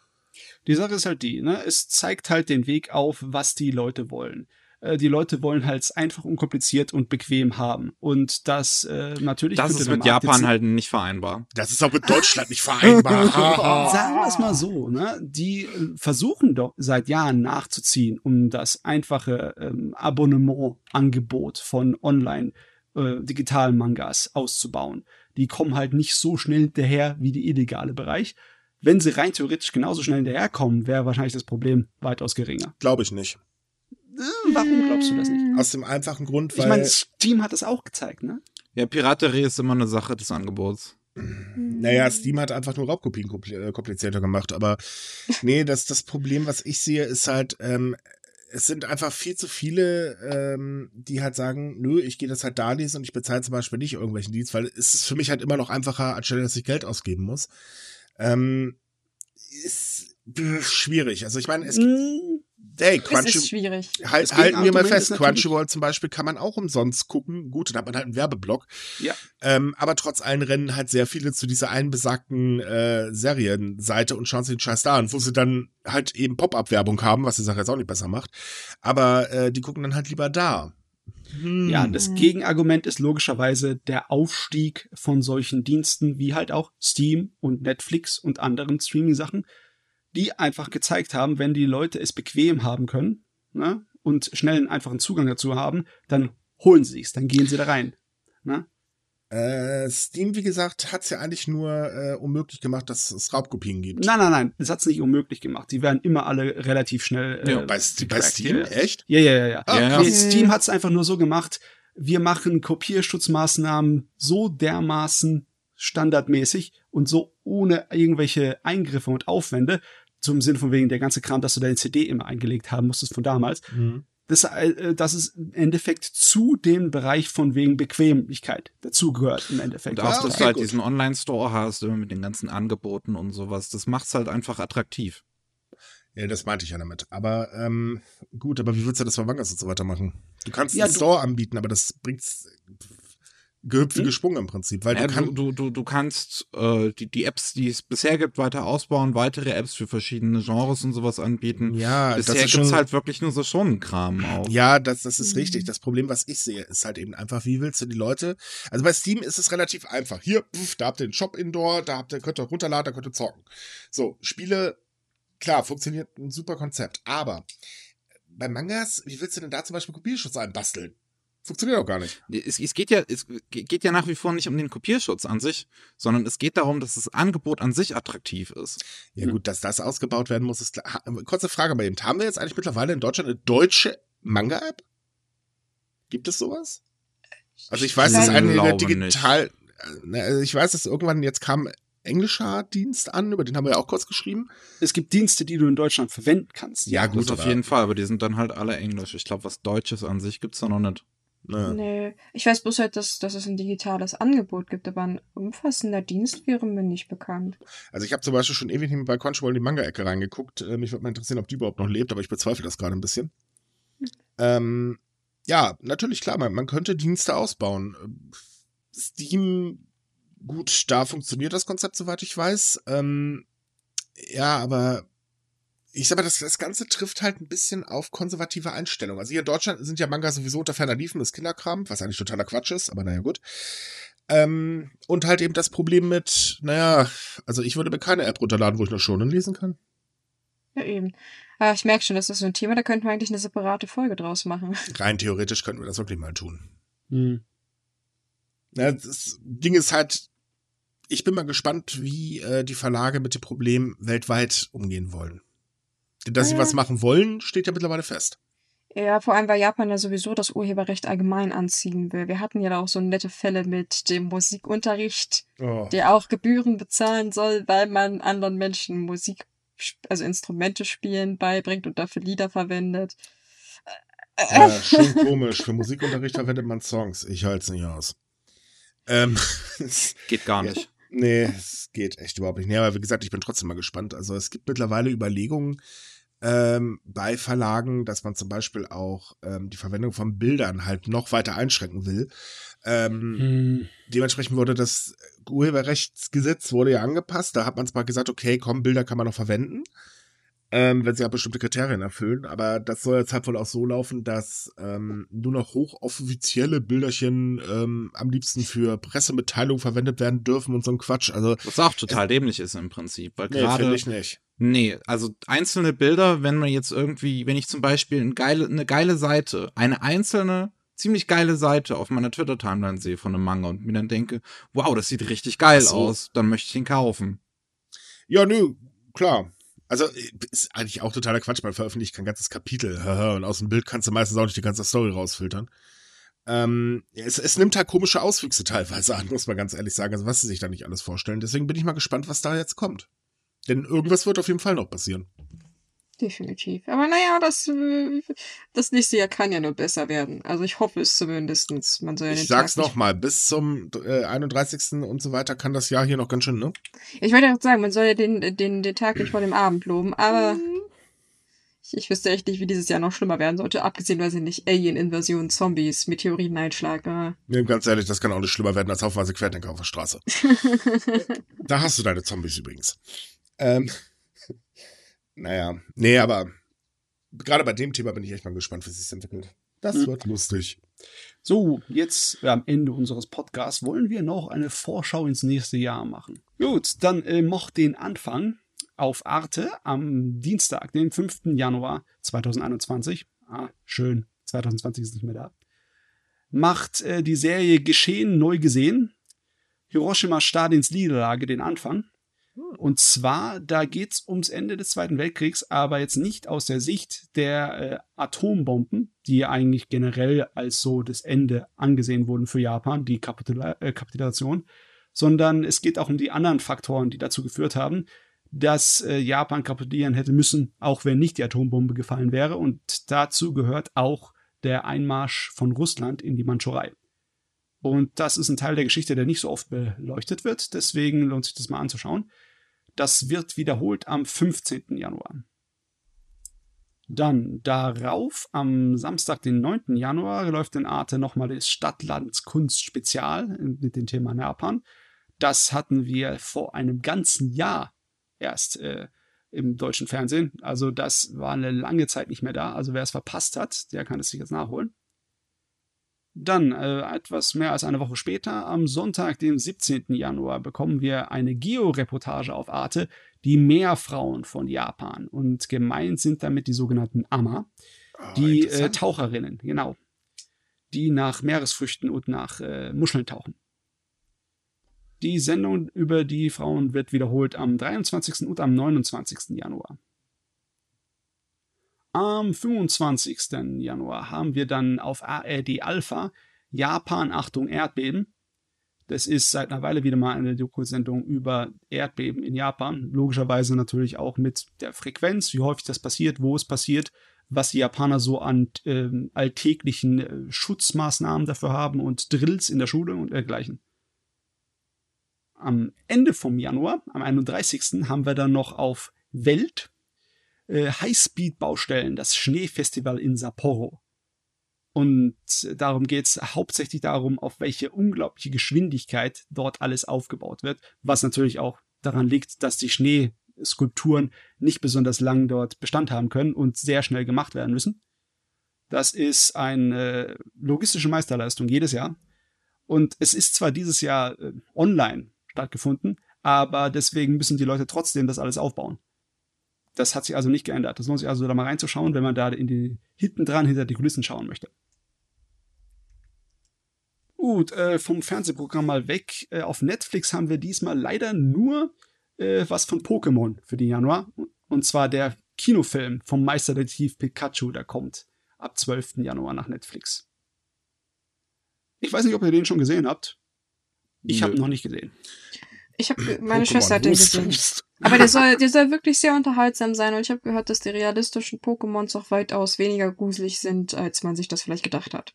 Die Sache ist halt die, ne? Es zeigt halt den Weg auf, was die Leute wollen. Äh, die Leute wollen halt es einfach unkompliziert und bequem haben. Und das äh, natürlich. Das ist der mit Japan halt nicht vereinbar. Das ist auch mit Deutschland nicht vereinbar. <laughs> Sagen <laughs> wir es mal so, ne? Die äh, versuchen doch seit Jahren nachzuziehen, um das einfache ähm, Abonnement-Angebot von online äh, digitalen Mangas auszubauen. Die kommen halt nicht so schnell hinterher wie die illegale Bereich. Wenn sie rein theoretisch genauso schnell hinterherkommen, wäre wahrscheinlich das Problem weitaus geringer. Glaube ich nicht. Äh, warum glaubst du das nicht? Aus dem einfachen Grund, weil. Ich meine, Steam hat das auch gezeigt, ne? Ja, Piraterie ist immer eine Sache des Angebots. Naja, Steam hat einfach nur Raubkopien äh, komplizierter gemacht. Aber <laughs> nee, das, das Problem, was ich sehe, ist halt, ähm, es sind einfach viel zu viele, ähm, die halt sagen, nö, ich gehe das halt da lesen und ich bezahle zum Beispiel nicht irgendwelchen Dienst, weil es ist für mich halt immer noch einfacher, anstelle dass ich Geld ausgeben muss. Ähm, ist schwierig. Also ich meine, es gibt, Hey, Es Crunchy, ist schwierig. halt, halten wir mal fest, Crunchyroll zum Beispiel kann man auch umsonst gucken. Gut, dann hat man halt einen Werbeblock. Ja. Ähm, aber trotz allen rennen halt sehr viele zu dieser einen besagten äh, Serienseite und schauen sich den Scheiß da an, wo sie dann halt eben Pop-Up-Werbung haben, was die Sache jetzt auch nicht besser macht. Aber äh, die gucken dann halt lieber da. Hm. Ja, das. Gegenargument ist logischerweise der Aufstieg von solchen Diensten wie halt auch Steam und Netflix und anderen Streaming-Sachen, die einfach gezeigt haben, wenn die Leute es bequem haben können ne, und schnell einen einfachen Zugang dazu haben, dann holen sie es, dann gehen sie da rein. Ne? Äh, Steam, wie gesagt, hat's ja eigentlich nur äh, unmöglich gemacht, dass es Raubkopien gibt. Nein, nein, nein, das hat's nicht unmöglich gemacht. Die werden immer alle relativ schnell. Ja, äh, bei, St- bei gecrackt, Steam? ja. Echt? Ja, ja, ja, ja. Ah, Ja. Nee, Steam hat es einfach nur so gemacht, wir machen Kopierschutzmaßnahmen so dermaßen standardmäßig und so ohne irgendwelche Eingriffe und Aufwände, zum Sinn von wegen der ganze Kram, dass du deine CD immer eingelegt haben musstest von damals, Mhm. das, äh, das ist im Endeffekt zu dem Bereich von wegen Bequemlichkeit dazugehört im Endeffekt. Und auch, Ja, dass okay, du halt gut. diesen Online-Store hast, immer mit den ganzen Angeboten und sowas. Das macht's halt einfach attraktiv. Ja, das meinte ich ja damit. Aber ähm, gut, aber wie willst du das bei Mangas und so weiter machen? Du kannst Ja, einen du- Store anbieten, aber das bringt gehüpft wie Hm? gesprungen im Prinzip, weil Ja, du du, kannst du, du, du kannst äh, die, die Apps, die es bisher gibt, weiter ausbauen, weitere Apps für verschiedene Genres und sowas anbieten. ja, das bisher ist gibt's schon halt wirklich nur so Schonenkram auch. Ja, das, das ist Mhm. richtig. Das Problem, was ich sehe, ist halt eben einfach, wie willst du die Leute. Also bei Steam ist es relativ einfach. Hier, pf, da habt ihr den Shop Indoor, da habt ihr, könnt ihr runterladen, da könnt ihr zocken. So, Spiele, klar, funktioniert ein super Konzept. Aber bei Mangas, wie willst du denn da zum Beispiel Kopierschutz einbasteln? Funktioniert auch gar nicht. Es, es, geht ja, es geht ja nach wie vor nicht um den Kopierschutz an sich, sondern es geht darum, dass das Angebot an sich attraktiv ist. Ja gut, dass das ausgebaut werden muss, ist klar. Kurze Frage bei ihm. Haben wir jetzt eigentlich mittlerweile in Deutschland eine deutsche Manga-App? Gibt es sowas? Also ich weiß, dass Ich eine digital, äh, ne, also ich weiß, dass irgendwann jetzt kam englischer Dienst an, über den haben wir ja auch kurz geschrieben. Es gibt Dienste, die du in Deutschland verwenden kannst. Ja, Gut, auf jeden Fall, aber die sind dann halt alle Englisch. Ich glaube, was Deutsches an sich gibt's da noch nicht. Ne. Nee. Ich weiß bloß halt, dass, dass es ein digitales Angebot gibt, aber ein umfassender Dienst wäre mir nicht bekannt. Also ich habe zum Beispiel schon ewig nicht mehr bei Crunchyroll in die Manga-Ecke reingeguckt. Äh, mich würde mal interessieren, ob die überhaupt noch lebt, aber ich bezweifle das gerade ein bisschen. Ähm, ja, natürlich, klar, man, man könnte Dienste ausbauen. Ähm, Steam, gut, da funktioniert das Konzept, soweit ich weiß. Ähm, ja, aber ich sag mal, das, das Ganze trifft halt ein bisschen auf konservative Einstellungen. Also hier in Deutschland sind ja Manga sowieso unter ferner Liefen des Kinderkram, was eigentlich totaler Quatsch ist, aber naja, gut. Ähm, und halt eben das Problem mit, naja, also ich würde mir keine App runterladen, wo ich nur Shonen lesen kann. Ja, eben. Aber ich merke schon, das ist so ein Thema, da könnten wir eigentlich eine separate Folge draus machen. <laughs> Rein theoretisch könnten wir das wirklich mal tun. Hm. Ja, das Ding ist halt, ich bin mal gespannt, wie äh, die Verlage mit dem Problem weltweit umgehen wollen. Dass sie Ja. was machen wollen, steht ja mittlerweile fest. Ja, vor allem, weil Japan ja sowieso das Urheberrecht allgemein anziehen will. Wir hatten ja da auch so nette Fälle mit dem Musikunterricht, Oh. der auch Gebühren bezahlen soll, weil man anderen Menschen Musik, also Instrumente spielen beibringt und dafür Lieder verwendet. Ja, schon komisch. Für Musikunterricht verwendet man Songs. Ich halte es nicht aus. Ähm, <laughs> Geht gar Ja. nicht. nee, es geht echt überhaupt nicht. Nee, aber wie gesagt, ich bin trotzdem mal gespannt. Also es gibt mittlerweile Überlegungen ähm, bei Verlagen, dass man zum Beispiel auch ähm, die Verwendung von Bildern halt noch weiter einschränken will. Ähm, Hm. dementsprechend wurde das Urheberrechtsgesetz wurde ja angepasst. Da hat man zwar gesagt, okay, komm, Bilder kann man noch verwenden. ähm, wenn sie ja bestimmte Kriterien erfüllen. Aber das soll jetzt halt wohl auch so laufen, dass ähm, nur noch hochoffizielle Bilderchen ähm, am liebsten für Pressemitteilungen verwendet werden dürfen und so ein Quatsch. Also Was auch total dämlich ist im Prinzip, weil nee, gerade finde ich nicht. Nee, also einzelne Bilder, wenn man jetzt irgendwie, wenn ich zum Beispiel eine geile, eine geile Seite, eine einzelne, ziemlich geile Seite auf meiner Twitter-Timeline sehe von einem Manga und mir dann denke, wow, das sieht richtig geil so. aus, dann möchte ich ihn kaufen. Ja, nö, klar. Also ist eigentlich auch totaler Quatsch. Man veröffentlicht kein ganzes Kapitel <laughs> und aus dem Bild kannst du meistens auch nicht die ganze Story rausfiltern. Ähm, es, es nimmt halt komische Auswüchse teilweise an, <laughs> muss man ganz ehrlich sagen, also was sie sich da nicht alles vorstellen. Deswegen bin ich mal gespannt, was da jetzt kommt. Denn irgendwas wird auf jeden Fall noch passieren. Definitiv. Aber naja, das, das nächste Jahr kann ja nur besser werden. Also ich hoffe es zumindestens. Man soll ja Ich sag's nochmal, bis zum äh, 31. und so weiter kann das Jahr hier noch ganz schön, ne? Ich wollte auch sagen, man soll ja den, den, den Tag nicht vor dem Abend loben, aber ich, ich wüsste echt nicht, wie dieses Jahr noch schlimmer werden sollte. Abgesehen, weil sie nicht Alien-Invasion, Zombies, Meteoriteneinschlag. äh. Nee, ganz ehrlich, das kann auch nicht schlimmer werden als haufenweise Querdenker auf der Straße. <laughs> da hast du deine Zombies übrigens. Ähm, <laughs> naja, nee, aber gerade bei dem Thema bin ich echt mal gespannt, wie es sich entwickelt. Das Mhm. wird lustig. So, jetzt am Ende unseres Podcasts wollen wir noch eine Vorschau ins nächste Jahr machen. Gut, dann äh, macht den Anfang auf Arte am Dienstag, den 5. Januar 2021. Ah, schön, 2020 ist nicht mehr da. Macht äh, die Serie Geschehen neu gesehen. Hiroshima Stalins Niederlage den Anfang. Und zwar, da geht's ums Ende des Zweiten Weltkriegs, aber jetzt nicht aus der Sicht der äh, Atombomben, die eigentlich generell als so das Ende angesehen wurden für Japan, die Kapitula äh, Kapitulation, sondern es geht auch um die anderen Faktoren, die dazu geführt haben, dass äh, Japan kapitulieren hätte müssen, auch wenn nicht die Atombombe gefallen wäre. Und dazu gehört auch der Einmarsch von Russland in die Mandschurei. Und das ist ein Teil der Geschichte, der nicht so oft beleuchtet wird. Deswegen lohnt sich das mal anzuschauen. Das wird wiederholt am 15. Januar. Dann darauf, am Samstag, den 9. Januar, läuft in Arte nochmal das Stadtlands Kunst Spezial mit dem Thema Japan. Das hatten wir vor einem ganzen Jahr erst äh, im deutschen Fernsehen. Also das war eine lange Zeit nicht mehr da. Also wer es verpasst hat, der kann es sich jetzt nachholen. Dann, äh, etwas mehr als eine Woche später, am Sonntag, den 17. Januar, bekommen wir eine Georeportage auf Arte, die Meerfrauen von Japan. Und gemeint sind damit die sogenannten Ama, Oh, die äh. Taucherinnen, genau. Die nach Meeresfrüchten und nach äh, Muscheln tauchen. Die Sendung über die Frauen wird wiederholt am 23. und am 29. Januar. Am 25. Januar haben wir dann auf ARD Alpha Japan Achtung Erdbeben. Das ist seit einer Weile wieder mal eine Doku-Sendung über Erdbeben in Japan. Logischerweise natürlich auch mit der Frequenz, wie häufig das passiert, wo es passiert, was die Japaner so an ähm, alltäglichen äh, Schutzmaßnahmen dafür haben und Drills in der Schule und dergleichen. Am Ende vom Januar, am 31. haben wir dann noch auf Welt äh, Highspeed-Baustellen, das Schneefestival in Sapporo. Und darum geht es hauptsächlich darum, auf welche unglaubliche Geschwindigkeit dort alles aufgebaut wird, was natürlich auch daran liegt, dass die Schneeskulpturen nicht besonders lang dort Bestand haben können und sehr schnell gemacht werden müssen. Das ist eine logistische Meisterleistung jedes Jahr. Und es ist zwar dieses Jahr äh, online stattgefunden, aber deswegen müssen die Leute trotzdem das alles aufbauen. Das hat sich also nicht geändert. Das lohnt sich also da mal reinzuschauen, wenn man da in die hinten dran hinter die Kulissen schauen möchte. Gut, äh, vom Fernsehprogramm mal weg. Äh, auf Netflix haben wir diesmal leider nur äh, was von Pokémon für den Januar. Und zwar der Kinofilm vom Meisterdetektiv Pikachu, der kommt ab 12. Januar nach Netflix. Ich weiß nicht, ob ihr den schon gesehen habt. Ich habe Nö. noch nicht gesehen. Ich habe <clears throat> meine Pokémon, Schwester hat den gesehen. Aber der <laughs> soll, der soll wirklich sehr unterhaltsam sein und ich habe gehört, dass die realistischen Pokémons auch weitaus weniger gruselig sind, als man sich das vielleicht gedacht hat.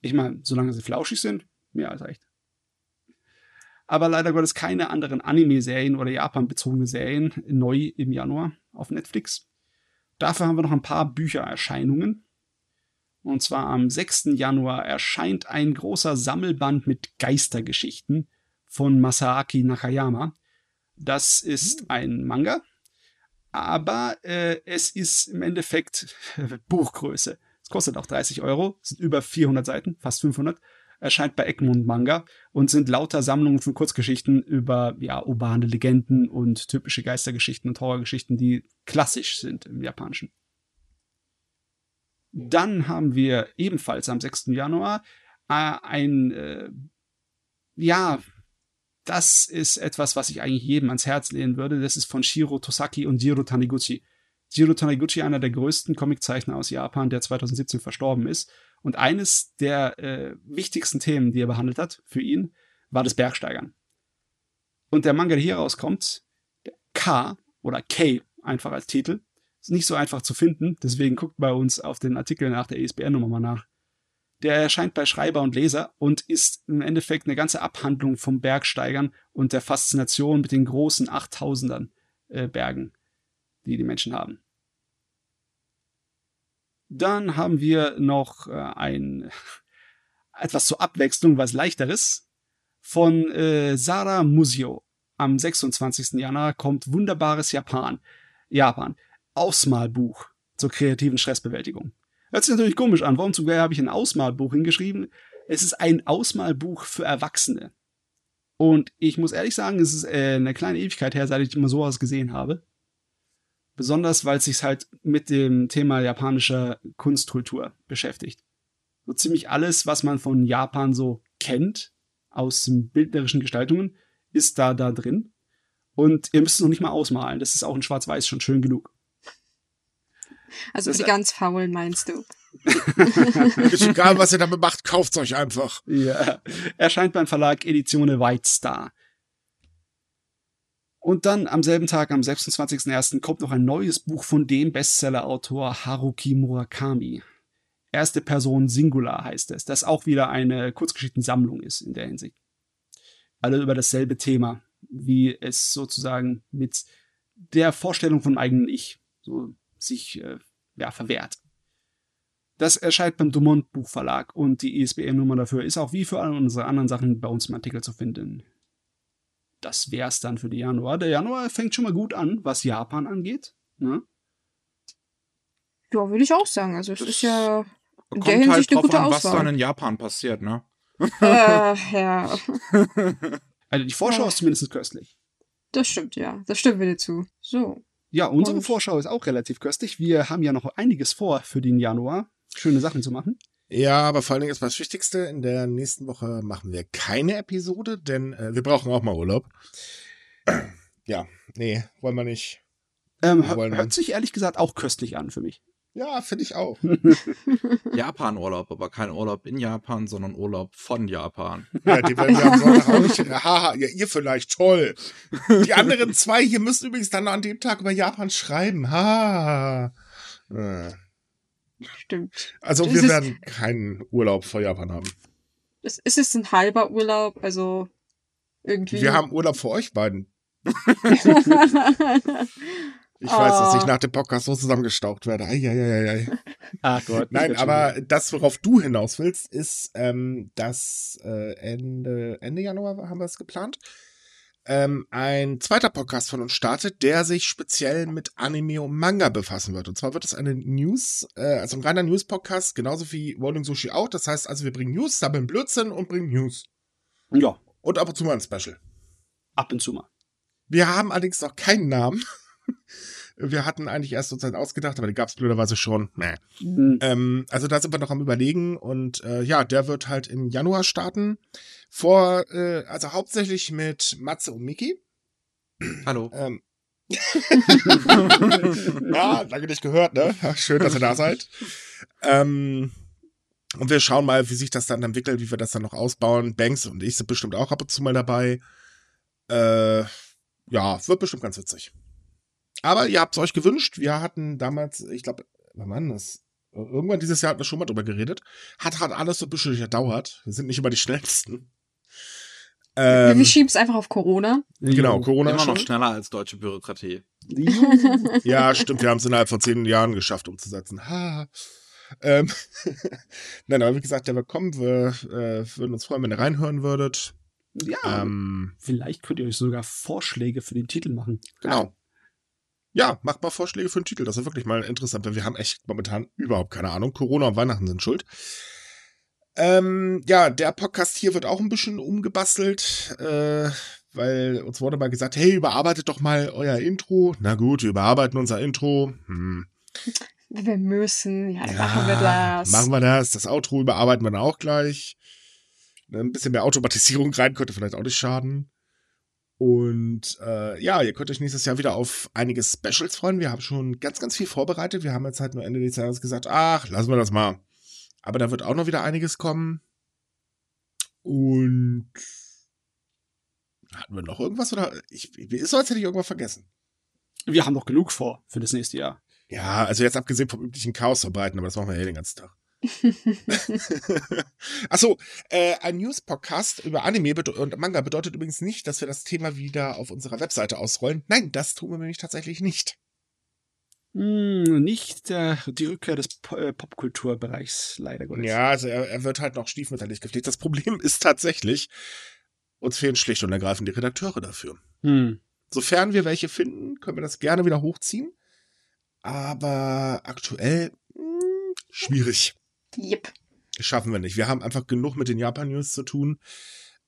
Ich meine, solange sie flauschig sind, mehr als recht. Aber leider Gottes keine anderen Anime-Serien oder Japan-bezogene Serien neu im Januar auf Netflix. Dafür haben wir noch ein paar Büchererscheinungen. Und zwar am 6. Januar erscheint ein großer Sammelband mit Geistergeschichten von Masaaki Nakayama. Das ist ein Manga, aber äh, es ist im Endeffekt <laughs> Buchgröße. Es kostet auch 30 Euro, sind über 400 Seiten, fast 500. Erscheint bei Egmont Manga und sind lauter Sammlungen von Kurzgeschichten über ja, urbane Legenden und typische Geistergeschichten und Horrorgeschichten, die klassisch sind im Japanischen. Dann haben wir ebenfalls am 6. Januar äh, ein, äh, ja, das ist etwas, was ich eigentlich jedem ans Herz lehnen würde. Das ist von Shiro Tosaki und Jiro Taniguchi. Jiro Taniguchi, einer der größten Comiczeichner aus Japan, der 2017 verstorben ist. Und eines der äh, wichtigsten Themen, die er behandelt hat für ihn, war das Bergsteigern. Und der Manga, der hier rauskommt, K oder K einfach als Titel, ist nicht so einfach zu finden. Deswegen guckt bei uns auf den Artikel nach der ISBN-Nummer mal nach. Der erscheint bei Schreiber und Leser und ist im Endeffekt eine ganze Abhandlung vom Bergsteigern und der Faszination mit den großen 8000ern äh, Bergen, die die Menschen haben. Dann haben wir noch äh, ein <laughs> etwas zur Abwechslung, was leichteres von äh, Sarah Musio. Am 26. Januar kommt wunderbares Japan. Japan. Ausmalbuch zur kreativen Stressbewältigung. Hört sich natürlich komisch an. Warum zum Geier habe ich ein Ausmalbuch hingeschrieben? Es ist ein Ausmalbuch für Erwachsene. Und ich muss ehrlich sagen, es ist äh, eine kleine Ewigkeit her, seit ich immer sowas gesehen habe. Besonders, weil es sich halt mit dem Thema japanischer Kunstkultur beschäftigt. So ziemlich alles, was man von Japan so kennt, aus bildnerischen Gestaltungen, ist da da drin. Und ihr müsst es noch nicht mal ausmalen. Das ist auch in Schwarz-Weiß schon schön genug. Also Das für die ganz faulen meinst du? <laughs> Ist egal, was ihr damit macht, kauft's euch einfach. Ja. Erscheint beim Verlag Edizione White Star. Und dann am selben Tag, am 26.01., kommt noch ein neues Buch von dem Bestseller-Autor Haruki Murakami. Erste Person Singular heißt es, das auch wieder eine Kurzgeschichtensammlung ist in der Hinsicht. Alle über dasselbe Thema, wie es sozusagen mit der Vorstellung vom eigenen Ich so sich äh, ja, verwehrt. Das erscheint beim Dumont Buchverlag und die ISBN-Nummer dafür ist auch wie für alle unsere anderen Sachen bei uns im Artikel zu finden. Das wär's dann für die Januar. Der Januar fängt schon mal gut an, was Japan angeht. Ne? Ja, würde ich auch sagen. Also es ist ja in Kommt der halt Hinsicht eine drauf gute an, was Auswahl. dann in Japan passiert, ne? äh, ja, <laughs> Also die Vorschau Ja. ist zumindest köstlich. das stimmt, ja. Das stimmt wieder zu. So. Ja, unsere Und- Vorschau ist auch relativ köstlich. Wir haben ja noch einiges vor für den Januar. Schöne Sachen zu machen. Ja, aber vor allen Dingen ist das Wichtigste, in der nächsten Woche machen wir keine Episode, denn äh, wir brauchen auch mal Urlaub. <clears throat> ja, nee, wollen wir nicht. Ähm, hört dann- sich ehrlich gesagt auch köstlich an für mich. Ja, finde ich auch. <laughs> Japan-Urlaub, aber kein Urlaub in Japan, sondern Urlaub von Japan. Ja, die werden wir am Sonntag auch nicht. Haha, ja, ihr vielleicht, toll. Die anderen zwei hier müssen übrigens dann an dem Tag über Japan schreiben. Ha. Äh, Stimmt. Also Das wir ist- werden keinen Urlaub vor Japan haben. Es ist es ein halber Urlaub, also irgendwie. Wir haben Urlaub für euch beiden. <laughs> <laughs> Ich Oh. weiß, dass ich nach dem Podcast so zusammengestaucht werde. Eieieiei. Ah Gott. Nein, aber das, worauf du hinaus willst, ist, ähm, dass äh, Ende, Ende Januar haben wir es geplant, ähm, ein zweiter Podcast von uns startet, der sich speziell mit Anime und Manga befassen wird. Und zwar wird es eine News, äh, also ein reiner News-Podcast, genauso wie Rolling Sushi auch. Das heißt also, wir bringen News, sammeln Blödsinn und bringen News. Ja, Und ab und zu mal ein Special. ab und zu mal. Wir haben allerdings noch keinen Namen. Wir hatten eigentlich erst einen ausgedacht, aber den gab es blöderweise schon. Mäh. Hm. Ähm, also da sind wir noch am überlegen und äh, ja, der wird halt im Januar starten. Vor, äh, also hauptsächlich mit Matze und Miki. Hallo. Ähm. <laughs> ja, lange nicht gehört, ne? Schön, dass ihr da seid. Ähm, und wir schauen mal, wie sich das dann entwickelt, wie wir das dann noch ausbauen. Banks und ich sind bestimmt auch ab und zu mal dabei. Äh, ja, wird bestimmt ganz witzig. Aber ihr habt es euch gewünscht. Wir hatten damals, ich glaube, wann das? Irgendwann dieses Jahr hatten wir schon mal drüber geredet. Hat halt alles so ein bisschen gedauert. Wir sind nicht immer die schnellsten. wir Ähm, schieben es einfach auf Corona. genau. Corona Immer noch schon. schneller als deutsche Bürokratie. Ja, stimmt, wir haben es innerhalb von zehn Jahren geschafft umzusetzen. Ha. Ähm, <laughs> Nein, aber wie gesagt, der wird kommen. Wir äh, würden uns freuen, wenn ihr reinhören würdet. Ja, Ähm, vielleicht könnt ihr euch sogar Vorschläge für den Titel machen. genau. Ja, macht mal Vorschläge für einen Titel. Das ist wirklich mal interessant, weil wir haben echt momentan überhaupt keine Ahnung. Corona und Weihnachten sind schuld. Ähm, ja, der Podcast hier wird auch ein bisschen umgebastelt, äh, weil uns wurde mal gesagt, hey, überarbeitet doch mal euer Intro. Na gut, wir überarbeiten unser Intro. Hm. Wir müssen, ja, dann machen wir das. Machen wir das. Das Outro überarbeiten wir dann auch gleich. Ein bisschen mehr Automatisierung rein könnte vielleicht auch nicht schaden. Und äh, ja, ihr könnt euch nächstes Jahr wieder auf einige Specials freuen. Wir haben schon ganz, ganz viel vorbereitet. Wir haben jetzt halt nur Ende des Jahres gesagt, ach, lassen wir das mal. Aber da wird auch noch wieder einiges kommen. Und hatten wir noch irgendwas? Oder ich, ist so, als hätte ich irgendwas vergessen. Wir haben noch genug vor für das nächste Jahr. Ja, also jetzt abgesehen vom üblichen Chaos verbreiten, aber das machen wir ja den ganzen Tag. <laughs> <laughs> Achso, äh, ein News-Podcast über Anime und Manga bedeutet übrigens nicht, dass wir das Thema wieder auf unserer Webseite ausrollen. Nein, das tun wir nämlich tatsächlich nicht. Hm, nicht äh, die Rückkehr des po äh, Popkulturbereichs, leider Gottes. Ja, also er, er, wird halt noch stiefmütterlich gepflegt. Das Problem <laughs> ist tatsächlich, uns fehlen schlicht und ergreifend die Redakteure dafür. Hm. Sofern wir welche finden, können wir das gerne wieder hochziehen. Aber aktuell mh, hm, schwierig. Yep. Schaffen wir nicht. Wir haben einfach genug mit den Japan-News zu tun.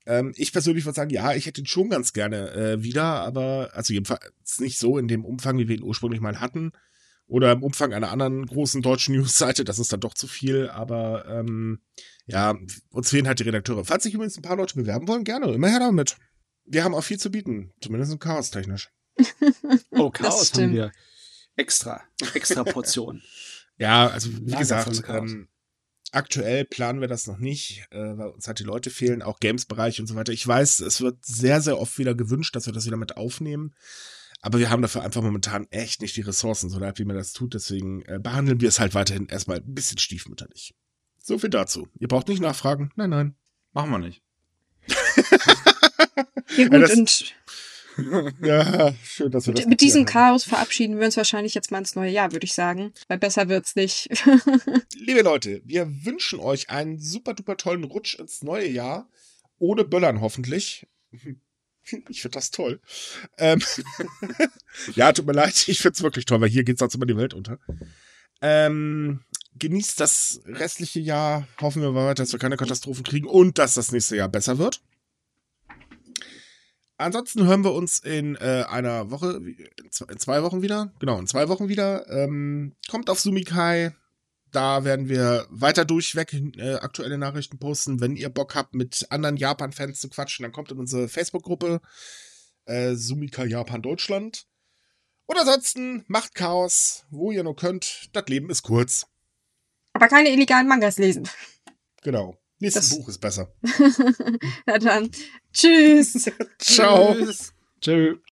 Ähm, ich persönlich würde sagen, ja, ich hätte ihn schon ganz gerne äh, wieder, aber also jedenfalls nicht so in dem Umfang, wie wir ihn ursprünglich mal hatten. Oder im Umfang einer anderen großen deutschen <laughs> News-Seite, das ist dann doch zu viel, aber ähm, ja, uns fehlen halt die Redakteure. Falls sich übrigens ein paar Leute bewerben wollen, gerne, immer her damit. Wir haben auch viel zu bieten, zumindest chaos-technisch. <laughs> oh, Chaos haben wir. Extra, extra Portion. <laughs> ja, also wie Lager gesagt, ähm, aktuell planen wir das noch nicht, äh, weil uns halt die Leute fehlen, auch Games-Bereich und so weiter. Ich weiß, es wird sehr, sehr oft wieder gewünscht, dass wir das wieder mit aufnehmen. Aber wir haben dafür einfach momentan echt nicht die Ressourcen, so leid wie man das tut. Deswegen äh, behandeln wir es halt weiterhin erstmal ein bisschen stiefmütterlich. So viel dazu. Ihr braucht nicht nachfragen. Nein, nein. Machen wir nicht. ja, <laughs> gut, ja, und <laughs> ja, schön, dass wir das Mit diesem Chaos verabschieden wir uns wahrscheinlich jetzt mal ins neue Jahr, würde ich sagen. Weil besser wird's nicht. <laughs> Liebe Leute, wir wünschen euch einen super duper tollen Rutsch ins neue Jahr. Ohne Böllern hoffentlich. <laughs> Ich finde das toll. Ähm ja, tut mir leid, ich finde es wirklich toll, weil hier geht sonst immer die Welt unter. Ähm, genießt das restliche Jahr. Hoffen wir weiter, dass wir keine Katastrophen kriegen und dass das nächste Jahr besser wird. Ansonsten hören wir uns in äh, einer Woche, in zwei Wochen wieder. Genau, in zwei Wochen wieder. Ähm, kommt auf Sumikai. Da werden wir weiter durchweg äh, aktuelle Nachrichten posten. Wenn ihr Bock habt, mit anderen Japan-Fans zu quatschen, dann kommt in unsere Facebook-Gruppe äh, Sumika Japan Deutschland. Und ansonsten macht Chaos, wo ihr nur könnt. Das Leben ist kurz. Aber keine illegalen Mangas lesen. Genau. Nächstes das Buch ist besser. <laughs> Na dann. Tschüss. <laughs> Ciao. Tschüss. Tschüss.